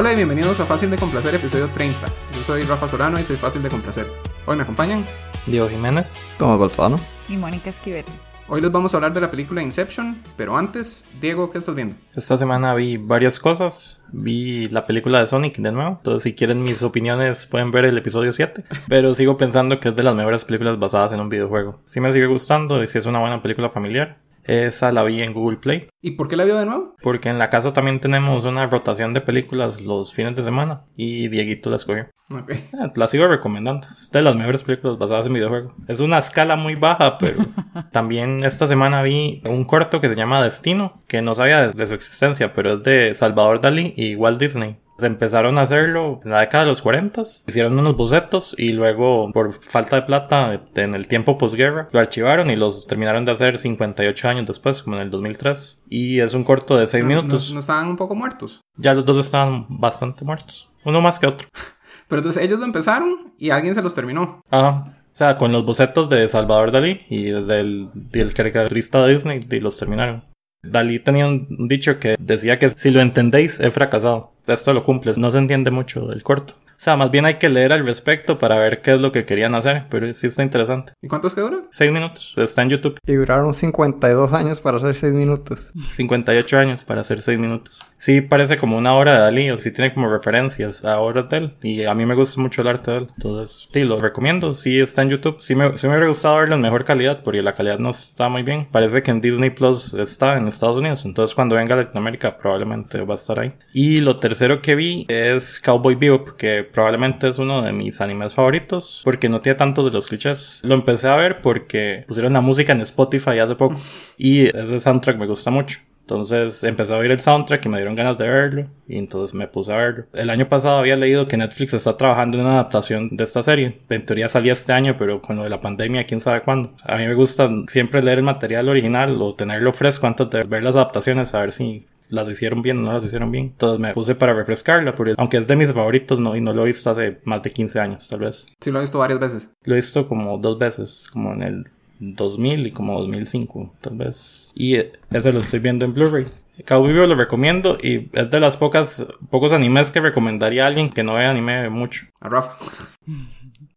Hola y bienvenidos a Fácil de Complacer, episodio 30. Yo soy Rafa Solano y soy Fácil de Complacer. Hoy me acompañan Diego Jiménez. Tomás Baltano. Y Mónica Esquivel. Hoy les vamos a hablar de la película Inception, pero antes, Diego, ¿qué estás viendo? Esta semana vi varias cosas. Vi la película de Sonic de nuevo. Entonces, si quieren mis opiniones, pueden ver el episodio 7. Pero sigo pensando que es de las mejores películas basadas en un videojuego. Sí me sigue gustando y si es una buena película familiar. Esa la vi en Google Play. ¿Y por qué la vio de nuevo? Porque en la casa también tenemos una rotación de películas los fines de semana. Y Dieguito la escogió. Ok. Eh, La sigo recomendando. Es de las mejores películas basadas en videojuegos. Es una escala muy baja, pero también esta semana vi un corto que se llama Destino, que no sabía de, de su existencia, pero es de Salvador Dalí y Walt Disney. Se empezaron a hacerlo en la década de los 40, hicieron unos bocetos y luego por falta de plata en el tiempo posguerra lo archivaron y los terminaron de hacer 58 años después, como en el 2003. Y es un corto de 6 No- minutos. No, no estaban un poco muertos. Ya los dos estaban bastante muertos. Uno más que otro. Pero entonces ellos lo empezaron y alguien se los terminó. Ajá. O sea, con los bocetos de Salvador Dalí y del, del caricaturista de Disney y los terminaron. Dalí tenía un dicho que decía que si lo entendéis, he fracasado. Esto lo cumples. No se entiende mucho del corto. O sea, más bien hay que leer al respecto para ver qué es lo que querían hacer, pero sí está interesante. ¿Y cuántos que dura? Seis minutos. Está en YouTube. Y duraron 52 años para hacer 6 minutos. 58 años para hacer 6 minutos. Sí parece como una obra de Dalí, o sí tiene como referencias a obras de él. Y a mí me gusta mucho el arte de él. Entonces, sí, lo recomiendo. Sí está en YouTube. Sí me, sí me hubiera gustado verlo en mejor calidad, porque la calidad no está muy bien. Parece que en Disney Plus está en Estados Unidos. Entonces, cuando venga a Latinoamérica, probablemente va a estar ahí. Y lo tercero que vi es Cowboy Bebop, que probablemente es uno de mis animes favoritos, porque no tiene tantos de los clichés. Lo empecé a ver porque pusieron la música en Spotify hace poco. Y ese soundtrack me gusta mucho. Entonces empecé a oír el soundtrack y me dieron ganas de verlo y entonces me puse a verlo. El año pasado había leído que Netflix está trabajando en una adaptación de esta serie. En teoría salía este año, pero con lo de la pandemia, quién sabe cuándo. A mí me gusta siempre leer el material original o tenerlo fresco antes de ver las adaptaciones, a ver si las hicieron bien o no las hicieron bien. Entonces me puse para refrescarla, porque aunque es de mis favoritos no, y no lo he visto hace más de 15 años, tal vez. Sí, lo he visto varias veces. Lo he visto como dos veces, como en el 2000 y como 2005, tal vez. Y ese lo estoy viendo en Blu-ray. Cowboy Bebop lo recomiendo y es de las pocas pocos animes que recomendaría a alguien que no vea anime mucho. A Rafa.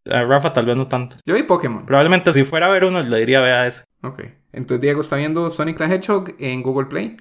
A Rafa tal vez no tanto. Yo vi Pokémon. Probablemente si fuera a ver uno le diría vea ese. Ok. Entonces Diego está viendo Sonic the Hedgehog en Google Play,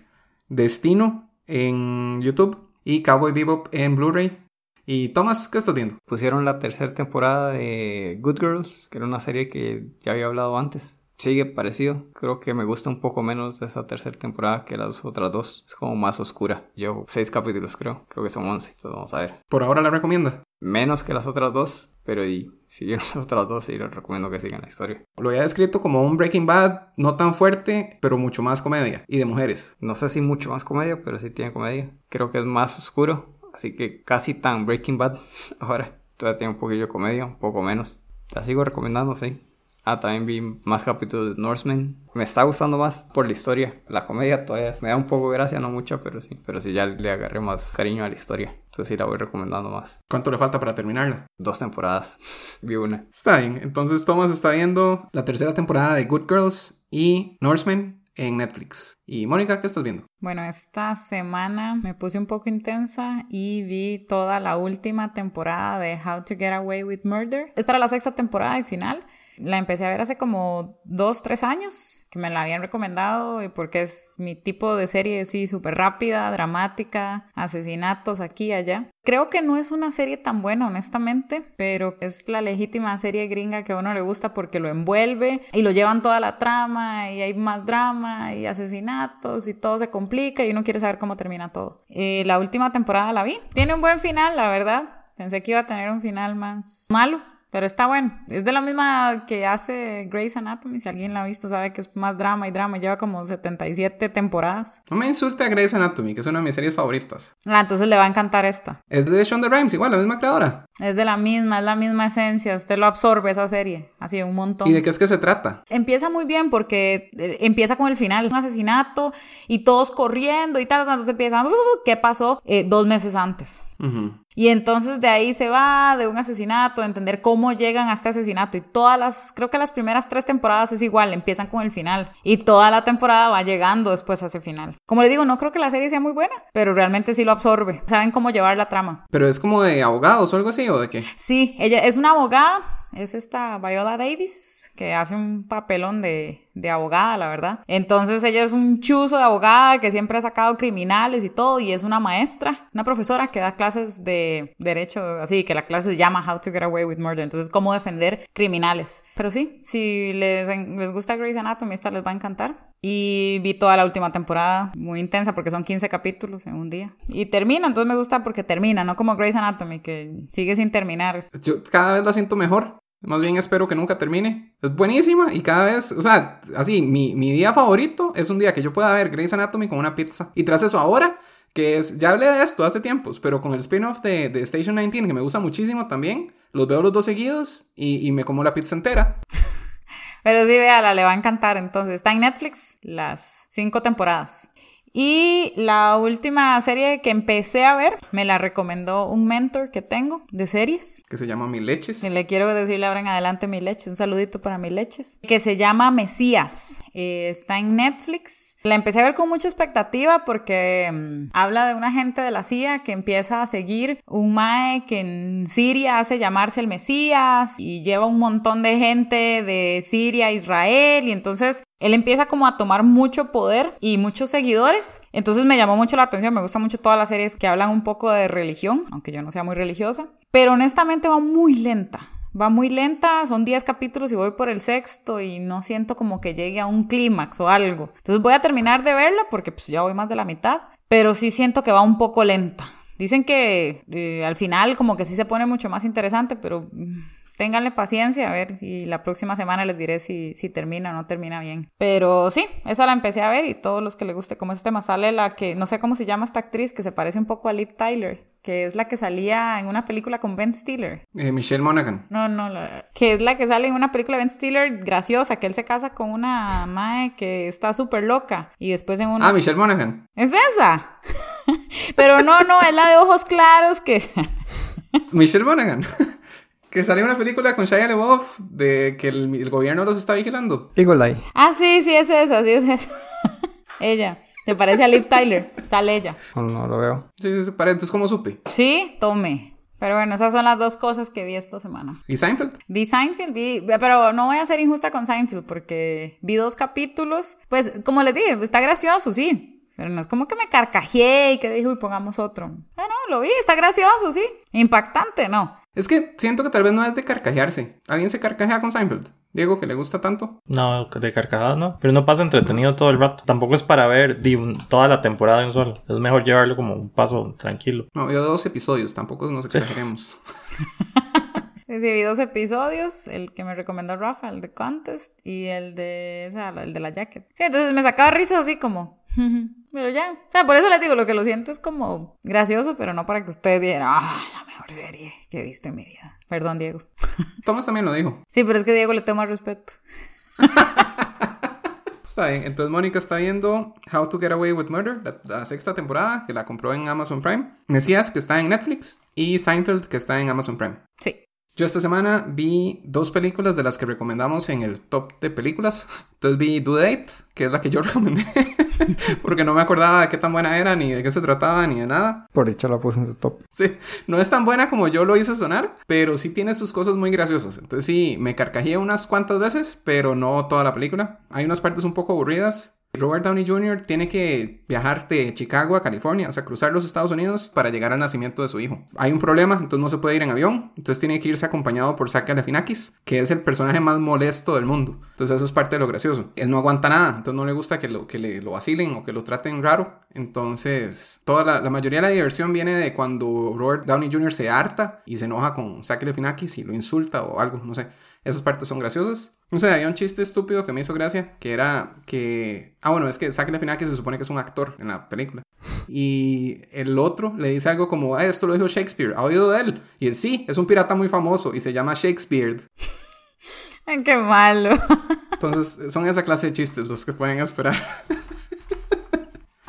Destino en YouTube y Cowboy Bebop en Blu-ray. Y Tomás, ¿qué estás viendo? Pusieron la tercera temporada de Good Girls, que era una serie que ya había hablado antes. Sigue parecido. Creo que me gusta un poco menos de esa tercera temporada que las otras dos. Es como más oscura. Llevo seis capítulos, creo. Creo que son once. Entonces vamos a ver. Por ahora la recomienda. Menos que las otras dos, pero y, si vieron las otras dos, sí les recomiendo que sigan la historia. Lo había descrito como un Breaking Bad, no tan fuerte, pero mucho más comedia y de mujeres. No sé si mucho más comedia, pero sí tiene comedia. Creo que es más oscuro, así que casi tan Breaking Bad ahora. Todavía tiene un poquillo de comedia, un poco menos. La sigo recomendando, sí. Ah, también vi más capítulos de Norseman. Me está gustando más por la historia. La comedia todavía me da un poco de gracia, no mucha, pero sí. Pero sí ya le agarré más cariño a la historia. Entonces sí la voy recomendando más. ¿Cuánto le falta para terminarla? Dos temporadas. vi una. Está bien. Entonces Tomás está viendo la tercera temporada de Good Girls y Norseman en Netflix. Y Mónica, ¿qué estás viendo? Bueno, esta semana me puse un poco intensa y vi toda la última temporada de How to Get Away with Murder. Esta era la sexta temporada y final. La empecé a ver hace como dos, tres años, que me la habían recomendado y porque es mi tipo de serie, sí, súper rápida, dramática, asesinatos aquí y allá. Creo que no es una serie tan buena, honestamente, pero es la legítima serie gringa que a uno le gusta porque lo envuelve y lo llevan toda la trama y hay más drama y asesinatos y todo se complica y uno quiere saber cómo termina todo. Eh, la última temporada la vi. Tiene un buen final, la verdad. Pensé que iba a tener un final más malo. Pero está bueno. Es de la misma que hace Grey's Anatomy. Si alguien la ha visto, sabe que es más drama y drama. Lleva como 77 temporadas. No me insulte a Grey's Anatomy, que es una de mis series favoritas. Ah, entonces le va a encantar esta. Es de Shonda Rhimes, igual, la misma creadora. Es de la misma, es la misma esencia. Usted lo absorbe esa serie, así un montón. ¿Y de qué es que se trata? Empieza muy bien porque eh, empieza con el final, un asesinato y todos corriendo y tal, entonces empieza, "Uh, ¿qué pasó eh, dos meses antes? Ujú. Y entonces de ahí se va de un asesinato, de entender cómo llegan a este asesinato. Y todas las, creo que las primeras tres temporadas es igual, empiezan con el final. Y toda la temporada va llegando después a ese final. Como le digo, no creo que la serie sea muy buena, pero realmente sí lo absorbe. Saben cómo llevar la trama. Pero es como de abogados o algo así, ¿o de qué? Sí, ella es una abogada, es esta Viola Davis, que hace un papelón de, de abogada, la verdad. Entonces ella es un chuzo de abogada que siempre ha sacado criminales y todo, y es una maestra, una profesora que da clases de derecho, así que la clase se llama How to Get Away with Murder, entonces cómo defender criminales. Pero sí, si les, les gusta Grey's Anatomy, esta les va a encantar. Y vi toda la última temporada, muy intensa porque son 15 capítulos en un día. Y termina, entonces me gusta porque termina, no como Grey's Anatomy, que sigue sin terminar. Yo cada vez la siento mejor. Más bien espero que nunca termine. Es buenísima y cada vez, o sea, así, mi, mi día favorito es un día que yo pueda ver Grey's Anatomy con una pizza. Y tras eso ahora, que es, ya hablé de esto hace tiempos, pero con el spin-off de, de Station 19, que me gusta muchísimo también, los veo los dos seguidos y, y me como la pizza entera. Pero sí, véala, le va a encantar. Entonces, está en Netflix las cinco temporadas. Y la última serie que empecé a ver me la recomendó un mentor que tengo de series. Que se llama Mil Leches. Y le quiero decirle ahora en adelante mi leches. Un saludito para mi leches. Que se llama Mesías. Eh, está en Netflix. La empecé a ver con mucha expectativa porque mm, habla de un agente de la CIA que empieza a seguir un mae que en Siria hace llamarse el Mesías y lleva un montón de gente de Siria a Israel y entonces él empieza como a tomar mucho poder y muchos seguidores. Entonces me llamó mucho la atención. Me gustan mucho todas las series que hablan un poco de religión, aunque yo no sea muy religiosa. Pero honestamente va muy lenta. Va muy lenta, son 10 capítulos y voy por el sexto y no siento como que llegue a un clímax o algo. Entonces voy a terminar de verla porque pues ya voy más de la mitad, pero sí siento que va un poco lenta. Dicen que eh, al final como que sí se pone mucho más interesante, pero mm, ténganle paciencia a ver si la próxima semana les diré si, si termina o no termina bien. Pero sí, esa la empecé a ver y todos los que les guste como este tema sale la que no sé cómo se llama esta actriz que se parece un poco a Liv Tyler, que es la que salía en una película con Ben Stiller. Eh, Michelle Monaghan. No, no, la, que es la que sale en una película de Ben Stiller graciosa, que él se casa con una mae que está súper loca y después en una... Ah, Michelle Monaghan. ¿Es esa? Pero no, no, es la de ojos claros que... Michelle Monaghan. que salió una película con Shia LaBeouf de que el, el gobierno los está vigilando. Eye. ah, sí, sí, es esa, sí, es esa. ella. Se parece a Liv Tyler. Sale ella. No, no lo veo. Sí, sí, sí, para- entonces, ¿cómo supe? Sí, tome. Pero bueno, esas son las dos cosas que vi esta semana. ¿Y Seinfeld? Vi Seinfeld, vi, pero no voy a ser injusta con Seinfeld porque vi dos capítulos. Pues, como les dije, está gracioso, sí. Pero no es como que me carcajeé y que dije, uy, pongamos otro. Ah, no, lo vi, está gracioso, sí. Impactante, no. Es que siento que tal vez no es de carcajearse. ¿Alguien se carcajea con Seinfeld? Diego, que le gusta tanto. No, de carcajadas no. Pero no pasa entretenido todo el rato. Tampoco es para ver di, un- toda la temporada de un solo. Es mejor llevarlo como un paso tranquilo. No, yo dos episodios, tampoco nos exageremos. Recibí dos episodios, el que me recomendó Rafa, el de Contest, y el de esa, el de la jacket. Sí, entonces me sacaba risas así como. Pero ya. O sea, por eso les digo, lo que lo siento es como gracioso, pero no para que ustedes digan, ah, la mejor serie que he visto en mi vida. Perdón, Diego. Thomas también lo dijo. Sí, pero es que Diego le tengo más respeto. Está bien, entonces Mónica está viendo How to Get Away with Murder, la, la sexta temporada, que la compró en Amazon Prime. Mesías, que está en Netflix. Y Seinfeld, que está en Amazon Prime. Sí. Yo esta semana vi dos películas de las que recomendamos en el top de películas. Entonces vi Do Date, que es la que yo recomendé, porque no me acordaba de qué tan buena era, ni de qué se trataba, ni de nada. Por dicho la puse en su top. Sí, no es tan buena como yo lo hice sonar, pero sí tiene sus cosas muy graciosas. Entonces sí, me carcajeé unas cuantas veces, pero no toda la película. Hay unas partes un poco aburridas. Robert Downey Jr. tiene que viajar de Chicago a California, o sea, cruzar los Estados Unidos para llegar al nacimiento de su hijo. Hay un problema, entonces no se puede ir en avión, entonces tiene que irse acompañado por Zach Galifianakis, que es el personaje más molesto del mundo. Entonces eso es parte de lo gracioso. Él no aguanta nada, entonces no le gusta que lo, que le, lo vacilen o que lo traten raro. Entonces, toda la, mayoría de la diversión viene de cuando Robert Downey Jr. se harta y se enoja con Zach Galifianakis y lo insulta o algo, no sé. Esas partes son graciosas. O sea, había un chiste estúpido que me hizo gracia, que era que... Ah, bueno, es que saque la final que se supone que es un actor en la película. Y el otro le dice algo como, ah, esto lo dijo Shakespeare, ¿ha oído de él? Y él sí, es un pirata muy famoso y se llama Shakespeare. Ay, qué malo. Entonces, son esa clase de chistes los que pueden esperar.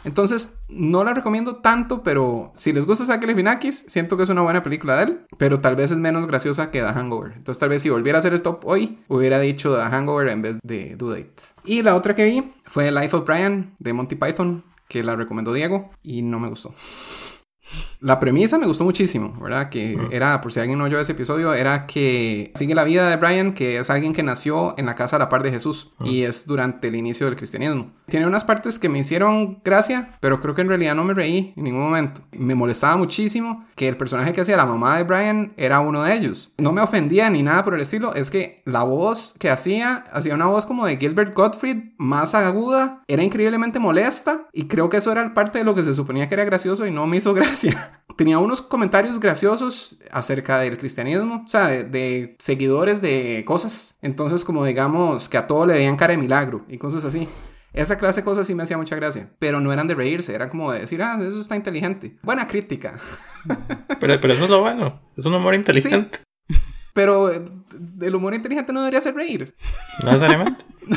Entonces, no la recomiendo tanto, pero si les gusta Saki Finakis, siento que es una buena película de él, pero tal vez es menos graciosa que The Hangover. Entonces, tal vez si volviera a hacer el top hoy, hubiera dicho The Hangover en vez de Do Date. Y la otra que vi fue Life of Brian de Monty Python, que la recomendó Diego y no me gustó. La premisa me gustó muchísimo, ¿verdad? Que era, por si alguien no oyó ese episodio, era que sigue la vida de Brian, que es alguien que nació en la casa a la par de Jesús y es durante el inicio del cristianismo. Tiene unas partes que me hicieron gracia, pero creo que en realidad no me reí en ningún momento. Me molestaba muchísimo que el personaje que hacía la mamá de Brian era uno de ellos. No me ofendía ni nada por el estilo, es que la voz que hacía, hacía una voz como de Gilbert Gottfried, más aguda, era increíblemente molesta y creo que eso era parte de lo que se suponía que era gracioso y no me hizo gracia tenía unos comentarios graciosos acerca del cristianismo, o sea, de, seguidores de cosas. Entonces, como digamos, que a todo le veían cara de milagro y cosas así. Esa clase de cosas sí me hacía mucha gracia, pero no eran de reírse, eran como de decir, ah, eso está inteligente. Buena crítica. Pero, pero eso es lo bueno, es un humor inteligente. pero el humor inteligente no debería ser reír. No necesariamente.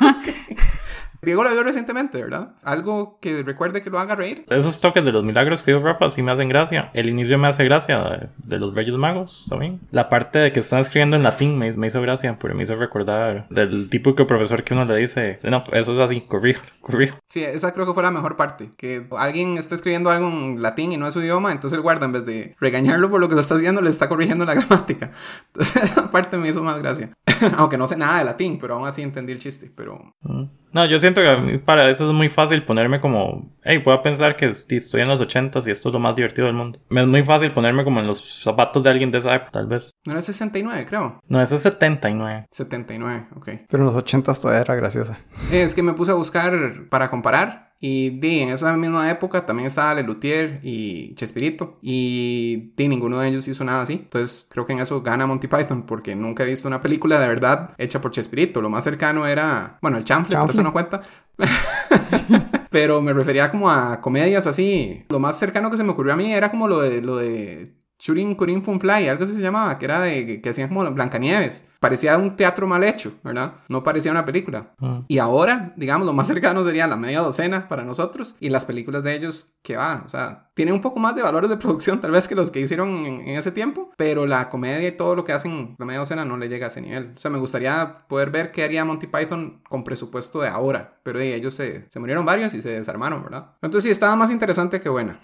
Diego lo vio recientemente, ¿verdad? Algo que recuerde que lo haga reír. Esos toques de los milagros que dio Rafa sí me hacen gracia. El inicio me hace gracia de, los Reyes Magos también. La parte de que están escribiendo en latín me, me, hizo gracia, porque me hizo recordar del de profesor que uno le dice, no, eso es así, corrijo, corrijo. Sí, esa creo que fue la mejor parte. Que alguien está escribiendo algo en latín y no es su idioma, entonces el guarda, en vez de regañarlo por lo que lo está haciendo, le está corrigiendo la gramática. Entonces esa parte me hizo más gracia. Aunque no sé nada de latín, pero aún así entendí el chiste, pero... Mm. No, yo siento que para eso es muy fácil ponerme como, hey, puedo pensar que estoy en los 80 y esto es lo más divertido del mundo. Me es muy fácil ponerme como en los zapatos de alguien de esa época, tal vez. No era 69, creo. No, ese es 79. 79, ok. Pero en los 80 todavía era graciosa. Es que me puse a buscar para comparar y di, en esa misma época también estaba Lelutier y Chespirito. Y di, ninguno de ellos hizo nada así. Entonces creo que en eso gana Monty Python porque nunca he visto una película de verdad hecha por Chespirito. Lo más cercano era, bueno, el chanfle, por eso no cuenta. Pero me refería como a comedias así. Lo más cercano que se me ocurrió a mí era como lo de, lo de Churin Kurin Funfly, algo así se llamaba, que era de que hacían como Blancanieves parecía un teatro mal hecho, ¿verdad? No parecía una película. Mm. Y ahora, digamos, lo más cercano sería la media docena para nosotros y las películas de ellos que va, o sea, tienen un poco más de valores de producción tal vez que los que hicieron en, ese tiempo, pero la comedia y todo lo que hacen la media docena no le llega a ese nivel. O sea, me gustaría poder ver qué haría Monty Python con presupuesto de ahora, pero ellos se, se murieron varios y se desarmaron, ¿verdad? Entonces sí, estaba más interesante que buena.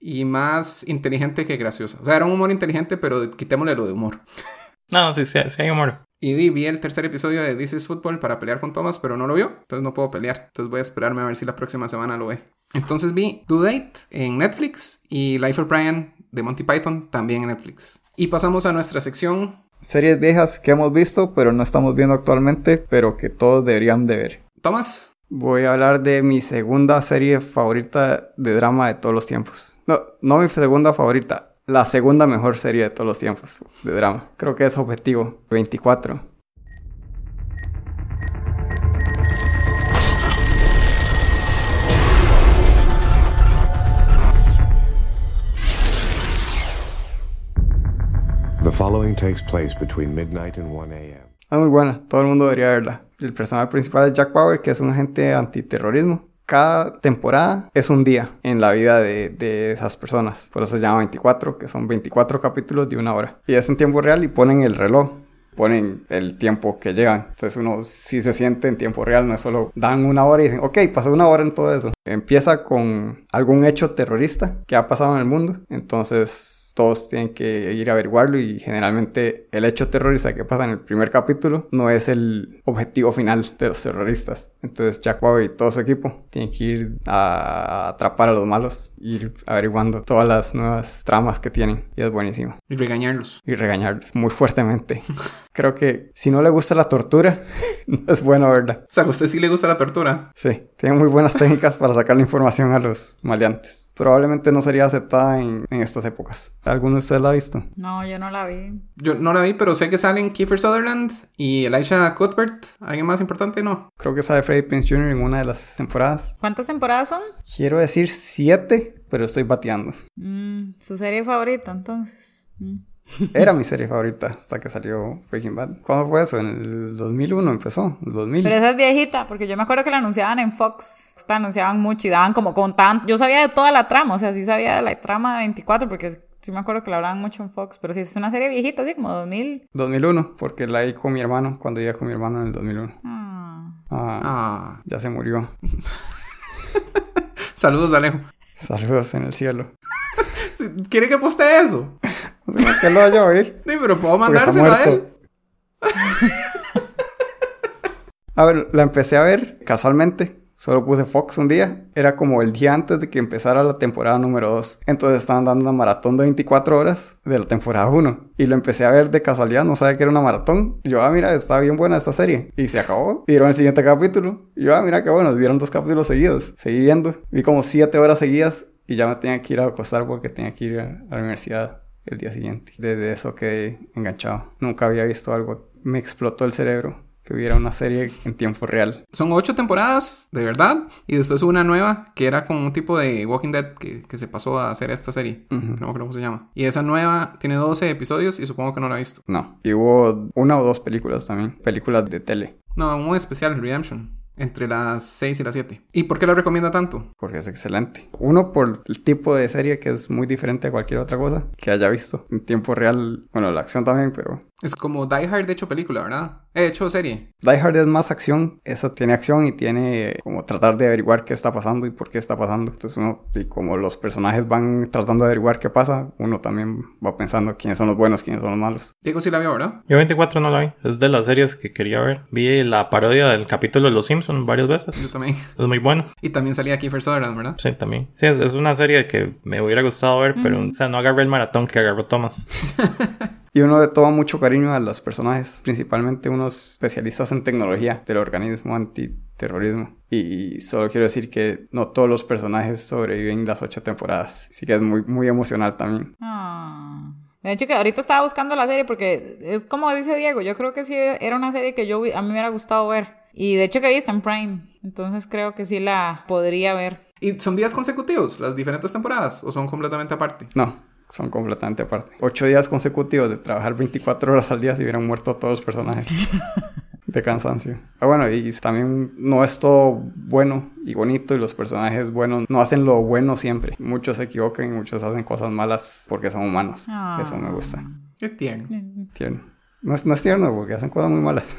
Y más inteligente que graciosa. O sea, era un humor inteligente, pero quitémosle lo de humor. No, sí, sí, sí hay humor. Y vi, el tercer episodio de This is Football para pelear con Thomas, pero no lo vio, entonces no puedo pelear. Entonces voy a esperarme a ver si la próxima semana lo ve. Entonces vi Do Date en Netflix y Life of Brian de Monty Python también en Netflix. Y pasamos a nuestra sección. Series viejas que hemos visto, pero no estamos viendo actualmente, pero que todos deberían de ver. Thomas. Voy a hablar de mi segunda serie favorita de drama de todos los tiempos. No, no mi segunda favorita, la segunda mejor serie de todos los tiempos de drama. Creo que es objetivo. 24. The following takes place between midnight and 1 a.m. Es muy buena, todo el mundo debería verla. El personaje principal es Jack Bauer, que es un agente antiterrorismo cada temporada es un día en la vida de, esas personas. Por eso se llama 24, que son 24 capítulos de una hora. Y es en tiempo real y ponen el reloj. Ponen el tiempo que llegan. Entonces uno sí se siente en tiempo real, no es solo dan una hora y dicen, ok, pasó una hora en todo eso. Empieza con algún hecho terrorista que ha pasado en el mundo. Entonces todos tienen que ir a averiguarlo y generalmente el hecho terrorista que pasa en el primer capítulo no es el objetivo final de los terroristas. Entonces Jack Bauer y todo su equipo tienen que ir a atrapar a los malos, ir averiguando todas las nuevas tramas que tienen y es buenísimo. Y regañarlos. Y regañarlos muy fuertemente. Creo que si no le gusta la tortura, no es bueno verla. O sea, a usted sí le gusta la tortura. Sí, tiene muy buenas técnicas para sacar la información a los maleantes. Probablemente no sería aceptada en, en estas épocas. ¿Alguno de ustedes la ha visto? No, yo no la vi. Yo no la vi, pero sé que salen Kiefer Sutherland y Elisha Cuthbert. ¿Alguien más importante? No. Creo que sale Freddie Prince Jr. en una de las temporadas. ¿Cuántas temporadas son? Quiero decir siete, pero estoy bateando. Mm, Su serie favorita, entonces. Mm. Era mi serie favorita hasta que salió Breaking Bad. ¿Cuándo fue eso? En el 2001 empezó. El 2000. Pero esa es viejita, porque yo me acuerdo que la anunciaban en Fox. La anunciaban mucho y daban como con tan... Yo sabía de toda la trama, o sea, sí sabía de la trama de 24, porque sí me acuerdo que la hablaban mucho en Fox. Pero sí es una serie viejita, así como 2000. 2001, porque la vi con mi hermano cuando iba con mi hermano en el 2001. Ah. Ah, Ah. ya se murió. Saludos, Alejo. Saludos en el cielo. ¿Quiere que postee eso? Por qué lo vaya a oír. Sí, pero puedo mandárselo a él. A ver, la empecé a ver casualmente. Solo puse Fox un día. Era como el día antes de que empezara la temporada número 2. Entonces estaban dando una maratón de 24 horas de la temporada 1. Y lo empecé a ver de casualidad. No sabía que era una maratón. Y yo, ah, mira, está bien buena esta serie. Y se acabó. Y dieron el siguiente capítulo. Y yo, ah, mira qué bueno. Dieron dos capítulos seguidos. Seguí viendo. Vi como 7 horas seguidas. Y ya me tenía que ir a acostar porque tenía que ir a la universidad el día siguiente. Desde eso quedé enganchado. Nunca había visto algo. Me explotó el cerebro que hubiera una serie en tiempo real. Son ocho temporadas, de verdad. Y después hubo una nueva que era como un tipo de Walking Dead que, que se pasó a hacer esta serie. Ujú. No me acuerdo cómo se llama. Y esa nueva tiene 12 episodios y supongo que no la he visto. No. Y hubo una o dos películas también. Películas de tele. No, un especial, Redemption. Entre las 6 y las 7. ¿Y por qué la recomienda tanto? Porque es excelente. Uno, por el tipo de serie que es muy diferente a cualquier otra cosa que haya visto. En tiempo real. Bueno, la acción también, pero... Es como Die Hard de hecho película, ¿verdad? He hecho serie. Die Hard es más acción. Esa tiene acción y tiene como tratar de averiguar qué está pasando y por qué está pasando. Entonces uno, y como los personajes van tratando de averiguar qué pasa, uno también va pensando quiénes son los buenos, quiénes son los malos. Diego sí la vio, ¿verdad? Yo 24 no la vi. Es de las series que quería ver. Vi la parodia del capítulo de Los Simpsons varias veces. Yo también. Es muy bueno. Y también salía Kiefer Sutherland, ¿verdad? Sí, también. Sí, es, es una serie que me hubiera gustado ver, pero, o sea, no agarré el maratón que agarró Thomas. Y uno le toma mucho cariño a los personajes, principalmente unos especialistas en tecnología del organismo antiterrorismo. Y solo quiero decir que no todos los personajes sobreviven las ocho temporadas. Así que es muy, muy emocional también. Ah. De hecho, que ahorita estaba buscando la serie porque es como dice Diego, yo creo que sí era una serie que yo a mí me hubiera gustado ver. Y de hecho que vi está en Prime. Entonces creo que sí la podría ver. ¿Y son días consecutivos las diferentes temporadas? ¿O son completamente aparte? No, son completamente aparte. Ocho días consecutivos de trabajar 24 horas al día si hubieran muerto todos los personajes. de cansancio. Ah, bueno, y también no es todo bueno y bonito y los personajes buenos no hacen lo bueno siempre. Muchos se equivocan y muchos hacen cosas malas porque son humanos. Ah. Eso me gusta. Qué tierno. Tierno. No es, no es tierno porque hacen cosas muy malas.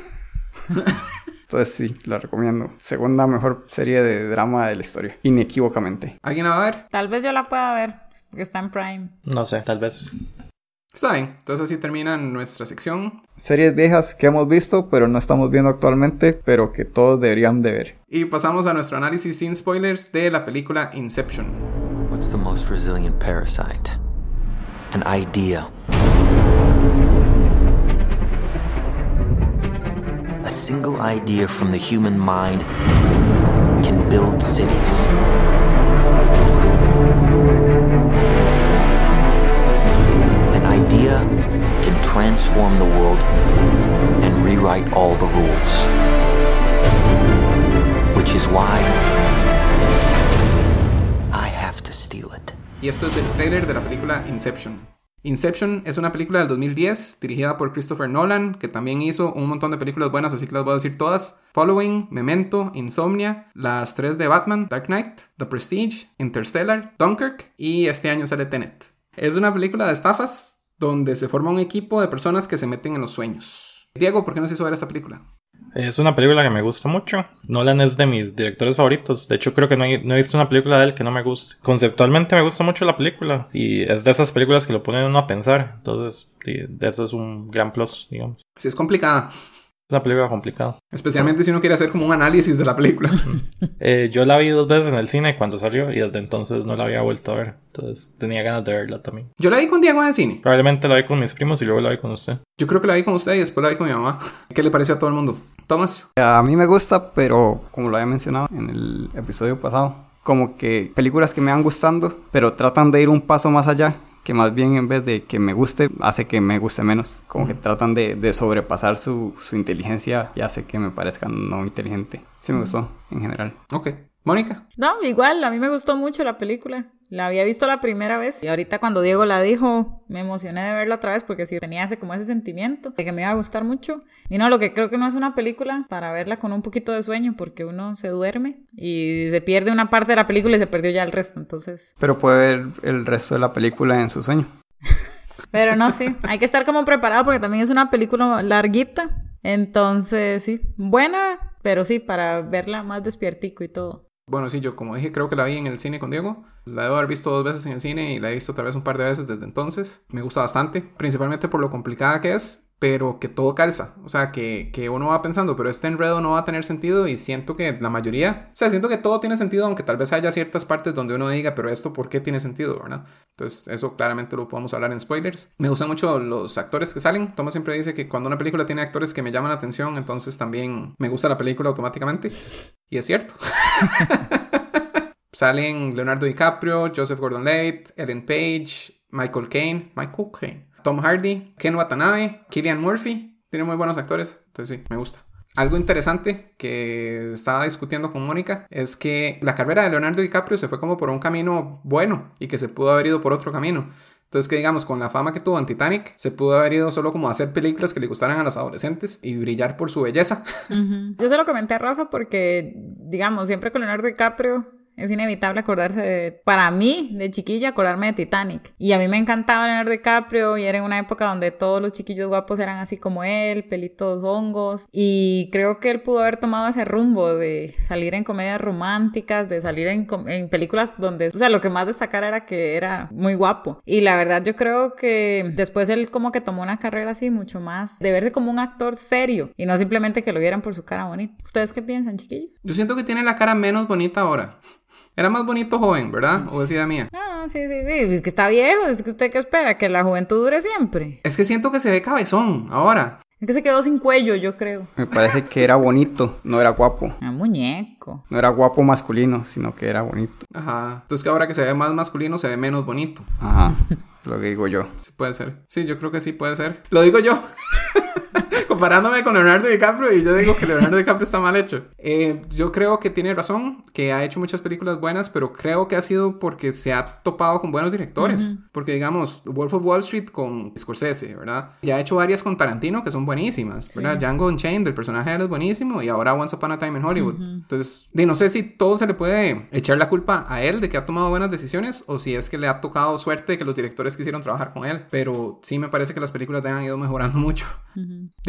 Entonces sí, la recomiendo. Segunda mejor serie de drama de la historia. Inequívocamente. ¿Alguien la va a ver? Tal vez yo la pueda ver porque está en Prime. No sé, tal vez. Está bien. Entonces así termina nuestra sección. Series viejas que hemos visto, pero no estamos viendo actualmente, pero que todos deberían de ver. Y pasamos a nuestro análisis sin spoilers de la película Inception. What's the most resilient parasite? An idea. A single idea from the human mind can build cities. An idea can transform the world and rewrite all the rules. Which is why I have to steal it. Y esto es el trailer de la película Inception. Inception es una película del 2010 dirigida por Christopher Nolan, que también hizo un montón de películas buenas, así que las voy a decir todas. Following, Memento, Insomnia, las tres de Batman, Dark Knight, The Prestige, Interstellar, Dunkirk y este año sale Tenet. Es una película de estafas donde se forma un equipo de personas que se meten en los sueños. Diego, ¿por qué no se hizo ver esta película? Es una película que me gusta mucho. Nolan es de mis directores favoritos. De hecho, creo que no he, no he visto una película de él que no me guste. Conceptualmente me gusta mucho la película. Y es de esas películas que lo ponen uno a pensar. Entonces, sí, de eso es un gran plus, digamos. Si es complicada, Es una película complicada. especialmente si uno quiere hacer como un análisis de la película. Eh, yo la vi dos veces en el cine cuando salió y desde entonces no la había vuelto a ver. Entonces tenía ganas de verla también. Yo la vi con Diego en el cine. Probablemente la vi con mis primos y luego la vi con usted. Yo creo que la vi con usted y después la vi con mi mamá. ¿Qué le pareció a todo el mundo? Tomás. A mí me gusta, pero como lo había mencionado en el episodio pasado, como que películas que me van gustando, pero tratan de ir un paso más allá, que más bien en vez de que me guste, hace que me guste menos. Como que tratan de, de sobrepasar su, su inteligencia y hace que me parezca no inteligente. Sí me gustó, en general. Ok. Mónica. No, igual, a mí me gustó mucho la película. La había visto la primera vez y ahorita cuando Diego la dijo me emocioné de verla otra vez porque sí tenía ese como ese sentimiento de que me iba a gustar mucho. Y no, lo que creo que no es una película para verla con un poquito de sueño porque uno se duerme y se pierde una parte de la película y se perdió ya el resto, entonces. Pero puede ver el resto de la película en su sueño. Pero no, sí, hay que estar como preparado porque también es una película larguita. Entonces, sí, buena, pero sí, para verla más despiertico y todo. Bueno, sí, yo como dije, creo que la vi en el cine con Diego. La debo haber visto dos veces en el cine y la he visto otra vez un par de veces desde entonces. Me gusta bastante, principalmente por lo complicada que es, pero que todo calza. O sea, que, que uno va pensando, pero este enredo no va a tener sentido y siento que la mayoría, o sea, siento que todo tiene sentido, aunque tal vez haya ciertas partes donde uno diga, pero esto, ¿por qué tiene sentido, verdad? Entonces, eso claramente lo podemos hablar en spoilers. Me gustan mucho los actores que salen. Thomas siempre dice que cuando una película tiene actores que me llaman la atención, entonces también me gusta la película automáticamente. Y es cierto. Salen Leonardo DiCaprio, Joseph Gordon-Levitt, Ellen Page, Michael Caine, Michael Caine, Tom Hardy, Ken Watanabe, Killian Murphy. Tiene muy buenos actores, entonces sí, me gusta. Algo interesante que estaba discutiendo con Mónica es que la carrera de Leonardo DiCaprio se fue como por un camino bueno y que se pudo haber ido por otro camino. Entonces que digamos, con la fama que tuvo en Titanic, se pudo haber ido solo como a hacer películas que le gustaran a los adolescentes y brillar por su belleza. Yo se lo comenté a Rafa porque, digamos, siempre con Leonardo DiCaprio es inevitable acordarse de, para mí, de chiquilla, acordarme de Titanic. Y a mí me encantaba Leonardo DiCaprio y era en una época donde todos los chiquillos guapos eran así como él, pelitos hongos. Y creo que él pudo haber tomado ese rumbo de salir en comedias románticas, de salir en, en películas donde, o sea, lo que más destacara era que era muy guapo. Y la verdad yo creo que después él como que tomó una carrera así mucho más de verse como un actor serio y no simplemente que lo vieran por su cara bonita. ¿Ustedes qué piensan, chiquillos? Yo siento que tiene la cara menos bonita ahora. Era más bonito joven, ¿verdad? O decía mía. Ah, sí, sí, sí. Es que está viejo. Es que usted qué espera, que la juventud dure siempre. Es que siento que se ve cabezón ahora. Es que se quedó sin cuello, yo creo. Me parece que era bonito, no era guapo. Ah, muñeco. No era guapo masculino, sino que era bonito. Ajá. Entonces que ahora que se ve más masculino, se ve menos bonito. Ajá, lo que digo yo. Sí puede ser. Sí, yo creo que sí puede ser. Lo digo yo. Comparándome con Leonardo DiCaprio y yo digo que Leonardo DiCaprio está mal hecho. Eh, yo creo que tiene razón, que ha hecho muchas películas buenas, pero creo que ha sido porque se ha topado con buenos directores. Porque digamos, Wolf of Wall Street con Scorsese, ¿verdad? Ya ha hecho varias con Tarantino que son buenísimas, ¿verdad? Django Unchained, el personaje de él es buenísimo y ahora Once Upon a Time in Hollywood. Entonces, di, no sé si todo se le puede echar la culpa a él de que ha tomado buenas decisiones o si es que le ha tocado suerte que los directores quisieron trabajar con él. Pero sí me parece que las películas de él han ido mejorando mucho.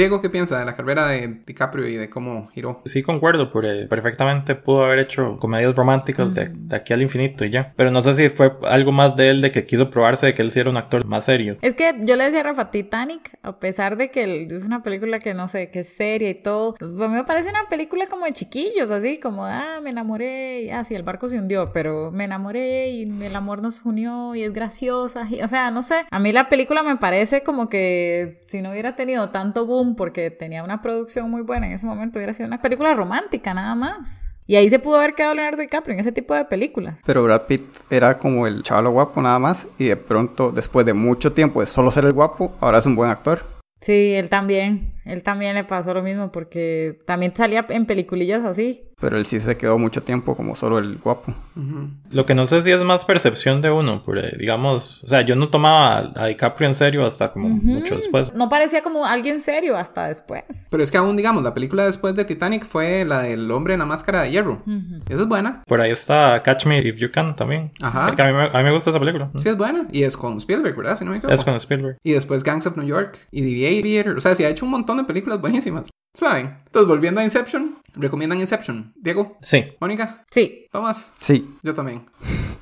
Diego, ¿qué piensa de la carrera de DiCaprio y de cómo giró? Sí, concuerdo, porque perfectamente pudo haber hecho comedias románticas de, de aquí al infinito y ya. Pero no sé si fue algo más de él de que quiso probarse de que él sí era un actor más serio. Es que yo le decía a Rafa, Titanic, a pesar de que es una película que no sé, que es seria y todo, pues, a mí me parece una película como de chiquillos, así como, ah, me enamoré, y, ah, sí, el barco se hundió, pero me enamoré y el amor nos unió y es graciosa, y- o sea, no sé, a mí la película me parece como que si no hubiera tenido tanto boom porque tenía una producción muy buena en ese momento, hubiera sido una película romántica nada más. Y ahí se pudo haber quedado Leonardo DiCaprio en ese tipo de películas. Pero Brad Pitt era como el chaval guapo nada más y de pronto, después de mucho tiempo de solo ser el guapo, ahora es un buen actor. Sí, él también. Él también le pasó lo mismo porque también salía en peliculillas así. Pero él sí se quedó mucho tiempo como solo el guapo. Ujú. Lo que no sé si es más percepción de uno, porque digamos, o sea, yo no tomaba a, DiCaprio en serio hasta como mucho después. No parecía como alguien serio hasta después. Pero es que aún, digamos, la película después de Titanic fue la del hombre en la máscara de hierro. Esa es buena. Por ahí está Catch Me If You Can también. Ajá. Que a, mí, me- a mí me gusta esa película. Sí, es buena. Y es con Spielberg, ¿verdad? Si no me equivoco. Es con Spielberg. Y después Gangs of New York y The Aviator. O sea, sí ha hecho un montón de películas buenísimas. ¿Saben? Entonces, volviendo a Inception, ¿recomiendan Inception? Diego, Sí. Mónica, Sí. Tomás, Sí, yo también.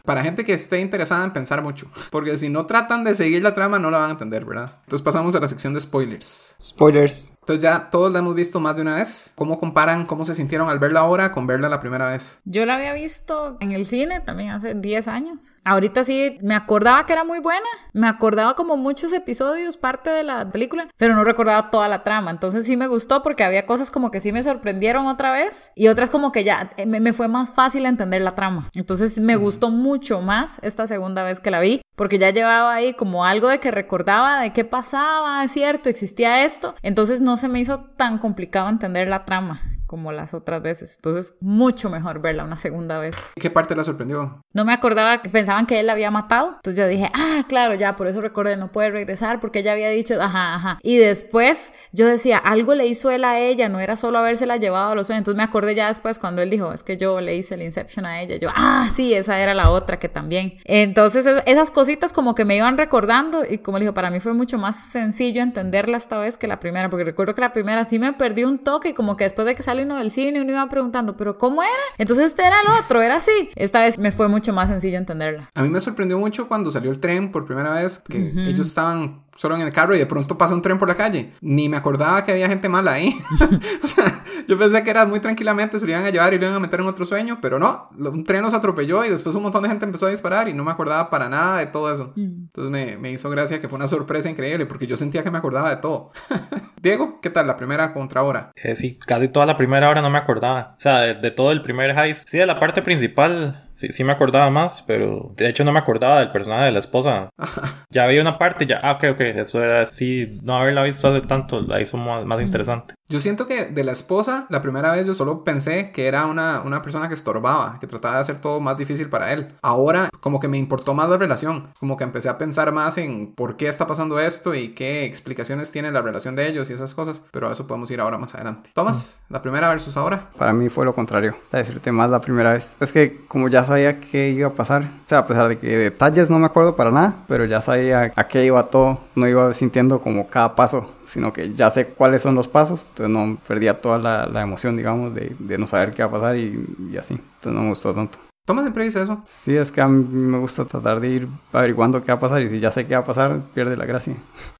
Para gente que esté interesada en pensar mucho. Porque si no tratan de seguir la trama, no la van a entender, ¿verdad? Entonces pasamos a la sección de spoilers. spoilers. Entonces ya todos la hemos visto más de una vez. ¿Cómo comparan cómo se sintieron al verla ahora con verla la primera vez? Yo la había visto en el cine también hace 10 años. Ahorita sí me acordaba que era muy buena. Me acordaba como muchos episodios, parte de la película, pero no recordaba toda la trama. Entonces sí me gustó porque había cosas como que sí me sorprendieron otra vez y otras como que ya eh, me, me fue más fácil entender la trama. Entonces me gustó mucho más esta segunda vez que la vi porque ya llevaba ahí como algo de que recordaba de qué pasaba, es cierto, existía esto. Entonces no se me hizo tan complicado entender la trama como las otras veces. Entonces, mucho mejor verla una segunda vez. ¿Qué parte la sorprendió? No me acordaba que pensaban que él la había matado. Entonces yo dije, ah, claro, ya, por eso recordé, no puede regresar porque ella había dicho, ajá, ajá. Y después yo decía, algo le hizo él a ella, no era solo habérsela llevado a los sueños. Entonces me acordé ya después cuando él dijo, es que yo le hice el Inception a ella. Yo, ah, sí, esa era la otra que también. Entonces es- esas cositas como que me iban recordando y como le digo, para mí fue mucho más sencillo entenderla esta vez que la primera, porque recuerdo que la primera sí me perdí un toque y como que después de que sale uno del cine uno iba preguntando, pero ¿cómo era? Entonces este era el otro, era así. Esta vez me fue mucho más sencillo entenderla. A mí me sorprendió mucho cuando salió el tren por primera vez, que ellos estaban solo en el carro y de pronto pasa un tren por la calle. Ni me acordaba que había gente mala ahí. o sea, yo pensé que era muy tranquilamente, se lo iban a llevar y lo iban a meter en otro sueño, pero no, un tren los atropelló y después un montón de gente empezó a disparar y no me acordaba para nada de todo eso. Entonces me, me hizo gracia que fue una sorpresa increíble porque yo sentía que me acordaba de todo. Diego, ¿qué tal la primera contra ahora? Eh, sí, casi toda la primera hora no me acordaba. O sea, de, de todo el primer heist. Sí, de la parte principal sí, sí me acordaba más, pero de hecho no me acordaba del personaje de la esposa. Ya vi una parte ya, ah, ok, ok, eso era, sí, no haberla visto hace tanto la hizo más, más interesante. Yo siento que de la esposa, la primera vez yo solo pensé que era una, una persona que estorbaba, que trataba de hacer todo más difícil para él. Ahora, como que me importó más la relación, como que empecé a pensar más en por qué está pasando esto y qué explicaciones tiene la relación de ellos y esas cosas, pero a eso podemos ir ahora más adelante. Tomás, la primera versus ahora. Para mí fue lo contrario. La disfruté más la primera vez. Es que como ya sabía qué iba a pasar, o sea, a pesar de que detalles no me acuerdo para nada, pero ya sabía a qué iba todo, no iba sintiendo como cada paso, sino que ya sé cuáles son los pasos, entonces no perdía toda la, emoción, digamos, de, no saber qué va a pasar y así. Entonces no me gustó tanto. Tomás siempre dice eso. Sí, es que a mí me gusta tratar de ir averiguando qué va a pasar y si ya sé qué va a pasar, pierde la gracia.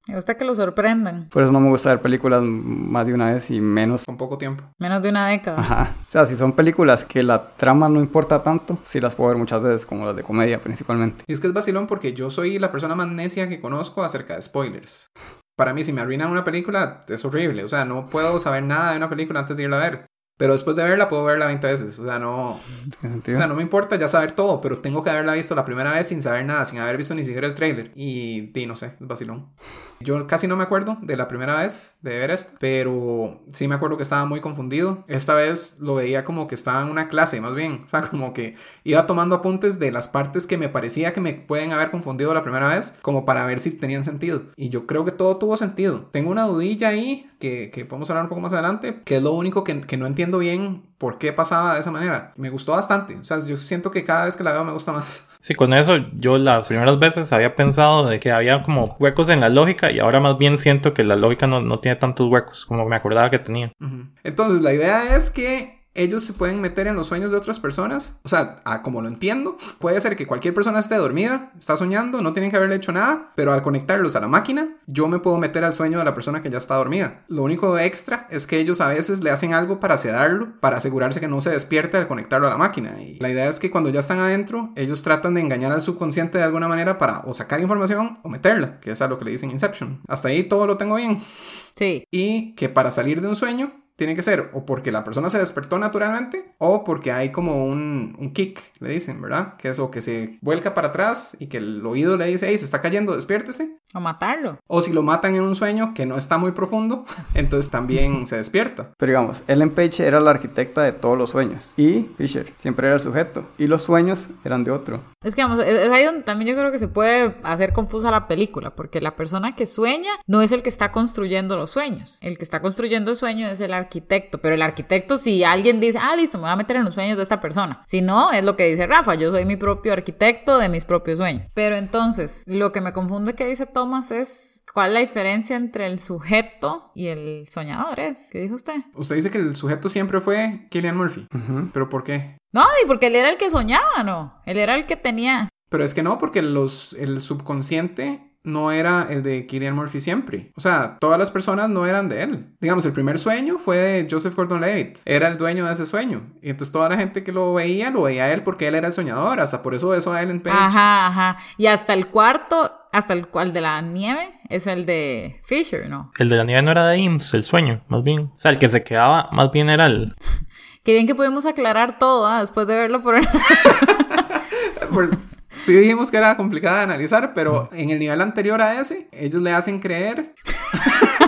Me gusta que lo sorprendan. Por eso no me gusta ver películas más de una vez y menos Con poco tiempo. Menos de una década. Ajá. O sea, si son películas que la trama no importa tanto, sí las puedo ver muchas veces, como las de comedia principalmente. Y es que es vacilón porque yo soy la persona más necia que conozco acerca de spoilers. Para mí, si me arruinan una película, es horrible. O sea, no puedo saber nada de una película antes de irla a ver. Pero después de verla, puedo verla 20 veces. O sea, no. O sea, no me importa ya saber todo, pero tengo que haberla visto la primera vez sin saber nada, sin haber visto ni siquiera el trailer. Y, y no sé, es vacilón. Yo casi no me acuerdo de la primera vez de ver esto, pero sí me acuerdo que estaba muy confundido. Esta vez lo veía como que estaba en una clase, más bien. O sea, como que iba tomando apuntes de las partes que me parecía que me pueden haber confundido la primera vez, como para ver si tenían sentido. Y yo creo que todo tuvo sentido. Tengo una dudilla ahí que, que podemos hablar un poco más adelante, que es lo único que, que no entiendo bien por qué pasaba de esa manera. Me gustó bastante. O sea, yo siento que cada vez que la veo me gusta más. Sí, con eso yo las primeras veces había pensado de que había como huecos en la lógica y ahora más bien siento que la lógica no, no tiene tantos huecos como me acordaba que tenía. Entonces, la idea es que ellos se pueden meter en los sueños de otras personas. O sea, a como lo entiendo, puede ser que cualquier persona esté dormida, está soñando, no tienen que haberle hecho nada, pero al conectarlos a la máquina, yo me puedo meter al sueño de la persona que ya está dormida. Lo único extra es que ellos a veces le hacen algo para sedarlo, para asegurarse que no se despierte al conectarlo a la máquina. Y la idea es que cuando ya están adentro, ellos tratan de engañar al subconsciente de alguna manera para o sacar información o meterla, que es a lo que le dicen Inception. Hasta ahí todo lo tengo bien Sí. y que para salir de un sueño tiene que ser o porque la persona se despertó naturalmente o porque hay como un, un kick, le dicen, ¿verdad? Que es o que se vuelca para atrás y que el oído le dice, hey, se está cayendo, despiértese. O matarlo. O si lo matan en un sueño que no está muy profundo, entonces también se despierta. Pero digamos, Ellen Page era la arquitecta de todos los sueños y Fisher siempre era el sujeto y los sueños eran de otro. Es que vamos, es ahí donde también yo creo que se puede hacer confusa la película, porque la persona que sueña no es el que está construyendo los sueños. El que está construyendo el sueño es el arquitecto, pero el arquitecto si alguien dice, ah, listo, me voy a meter en los sueños de esta persona. Si no, es lo que dice Rafa, yo soy mi propio arquitecto de mis propios sueños. Pero entonces, lo que me confunde que dice Thomas es, ¿cuál es la diferencia entre el sujeto y el soñador? ¿Es? ¿Qué dijo usted? Usted dice que el sujeto siempre fue Killian Murphy. ¿Pero por qué? No, y porque él era el que soñaba, ¿no? Él era el que tenía... Pero es que no, porque los, el subconsciente no era el de Killian Murphy siempre. O sea, todas las personas no eran de él. Digamos, el primer sueño fue de Joseph Gordon-Levitt. Era el dueño de ese sueño. Y entonces toda la gente que lo veía, lo veía a él porque él era el soñador. Hasta por eso eso a Ellen Page. Ajá, ajá. Y hasta el cuarto, hasta el cual de la nieve, es el de Fisher, ¿no? El de la nieve no era de Ames, el sueño, más bien. O sea, el que se quedaba, más bien era el. Qué bien que pudimos aclarar todo, ¿ah? Después de verlo por... Por- Sí dijimos que era complicada de analizar, pero en el nivel anterior a ese, ellos le hacen creer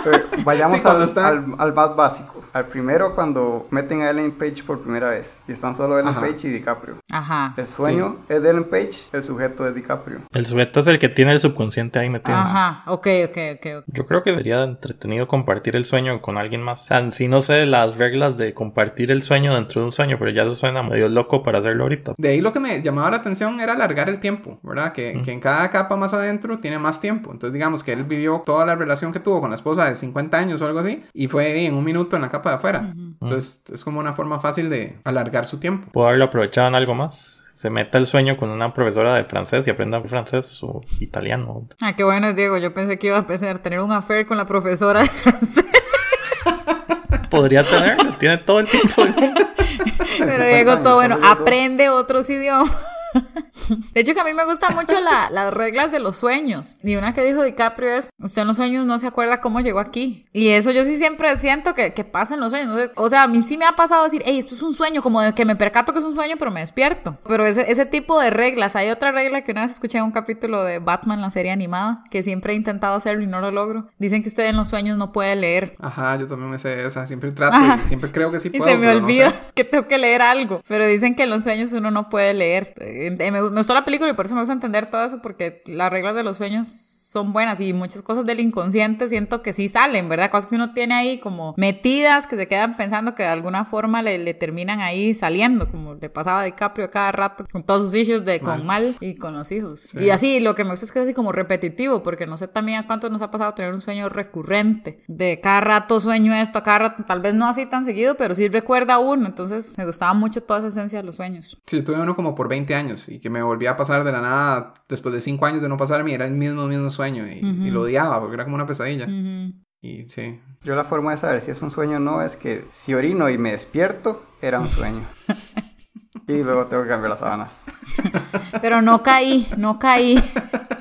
Pero vayamos Sí, al, está- al- al más básico. Al primero, cuando meten a Ellen Page por primera vez. Y están solo Ellen Ajá. Page y DiCaprio. Ajá. El sueño es de Ellen Page, el sujeto es DiCaprio. El sujeto es el que tiene el subconsciente ahí metido. Ajá, ok, ok, ok. ok. Yo creo que sería entretenido compartir el sueño con alguien más. O sea, sí no sé las reglas de compartir el sueño dentro de un sueño, pero ya eso suena medio loco para hacerlo ahorita. De ahí lo que me llamaba la atención era alargar el tiempo, ¿verdad? Que, que en cada capa más adentro tiene más tiempo. Entonces, digamos que él vivió toda la relación que tuvo con la esposa de 50 años o algo así, y fue en un minuto en la capa de afuera. Entonces, es como una forma fácil de alargar su tiempo. Puedo haberlo aprovechado en algo más. Se meta el sueño con una profesora de francés y aprenda francés o italiano. Ah, qué bueno es Diego. Yo pensé que iba a empezar a tener un affair con la profesora de francés. Podría tenerlo, tiene todo el tiempo. Pero Diego, todo bueno, aprende otros idiomas. De hecho, que a mí me gustan mucho la- las reglas de los sueños. Y una que dijo DiCaprio es, usted en los sueños no se acuerda cómo llegó aquí. Y eso yo sí siempre siento que, que pasa en los sueños. O sea, a mí sí me ha pasado decir, hey, esto es un sueño, como de que me percato que es un sueño, pero me despierto. Pero ese, ese tipo de reglas. Hay otra regla que una vez escuché en un capítulo de Batman, la serie animada, que siempre he intentado hacerlo y no lo logro. Dicen que usted en los sueños no puede leer. Ajá, yo también me sé esa. Siempre trato y siempre creo que sí Y puedo. se me pero no olvida sé. que tengo que leer algo. Pero dicen que en los sueños uno no puede leer. Me, me gustó la película y por eso me gusta entender todo eso, porque las reglas de los sueños son buenas y muchas cosas del inconsciente siento que sí salen, ¿verdad? Cosas que uno tiene ahí como metidas, que se quedan pensando que de alguna forma le, le terminan ahí saliendo, como le pasaba a DiCaprio cada rato con todos sus issues de con mal y con los hijos. Y así, lo que me gusta es que es así como repetitivo, porque no sé también a cuánto nos ha pasado tener un sueño recurrente, de cada rato sueño esto, cada rato, tal vez no así tan seguido, pero sí recuerda uno, entonces me gustaba mucho toda esa esencia de los sueños. Sí, tuve uno como por 20 años y que me volvía a pasar de la nada después de 5 años de no pasarme era el mismo, mismo sueño y, y lo odiaba porque era como una pesadilla. Ujú. Y sí. Yo la forma de saber si es un sueño o no es que si orino y me despierto, era un sueño. y luego tengo que cambiar las sábanas. Pero no caí, no caí.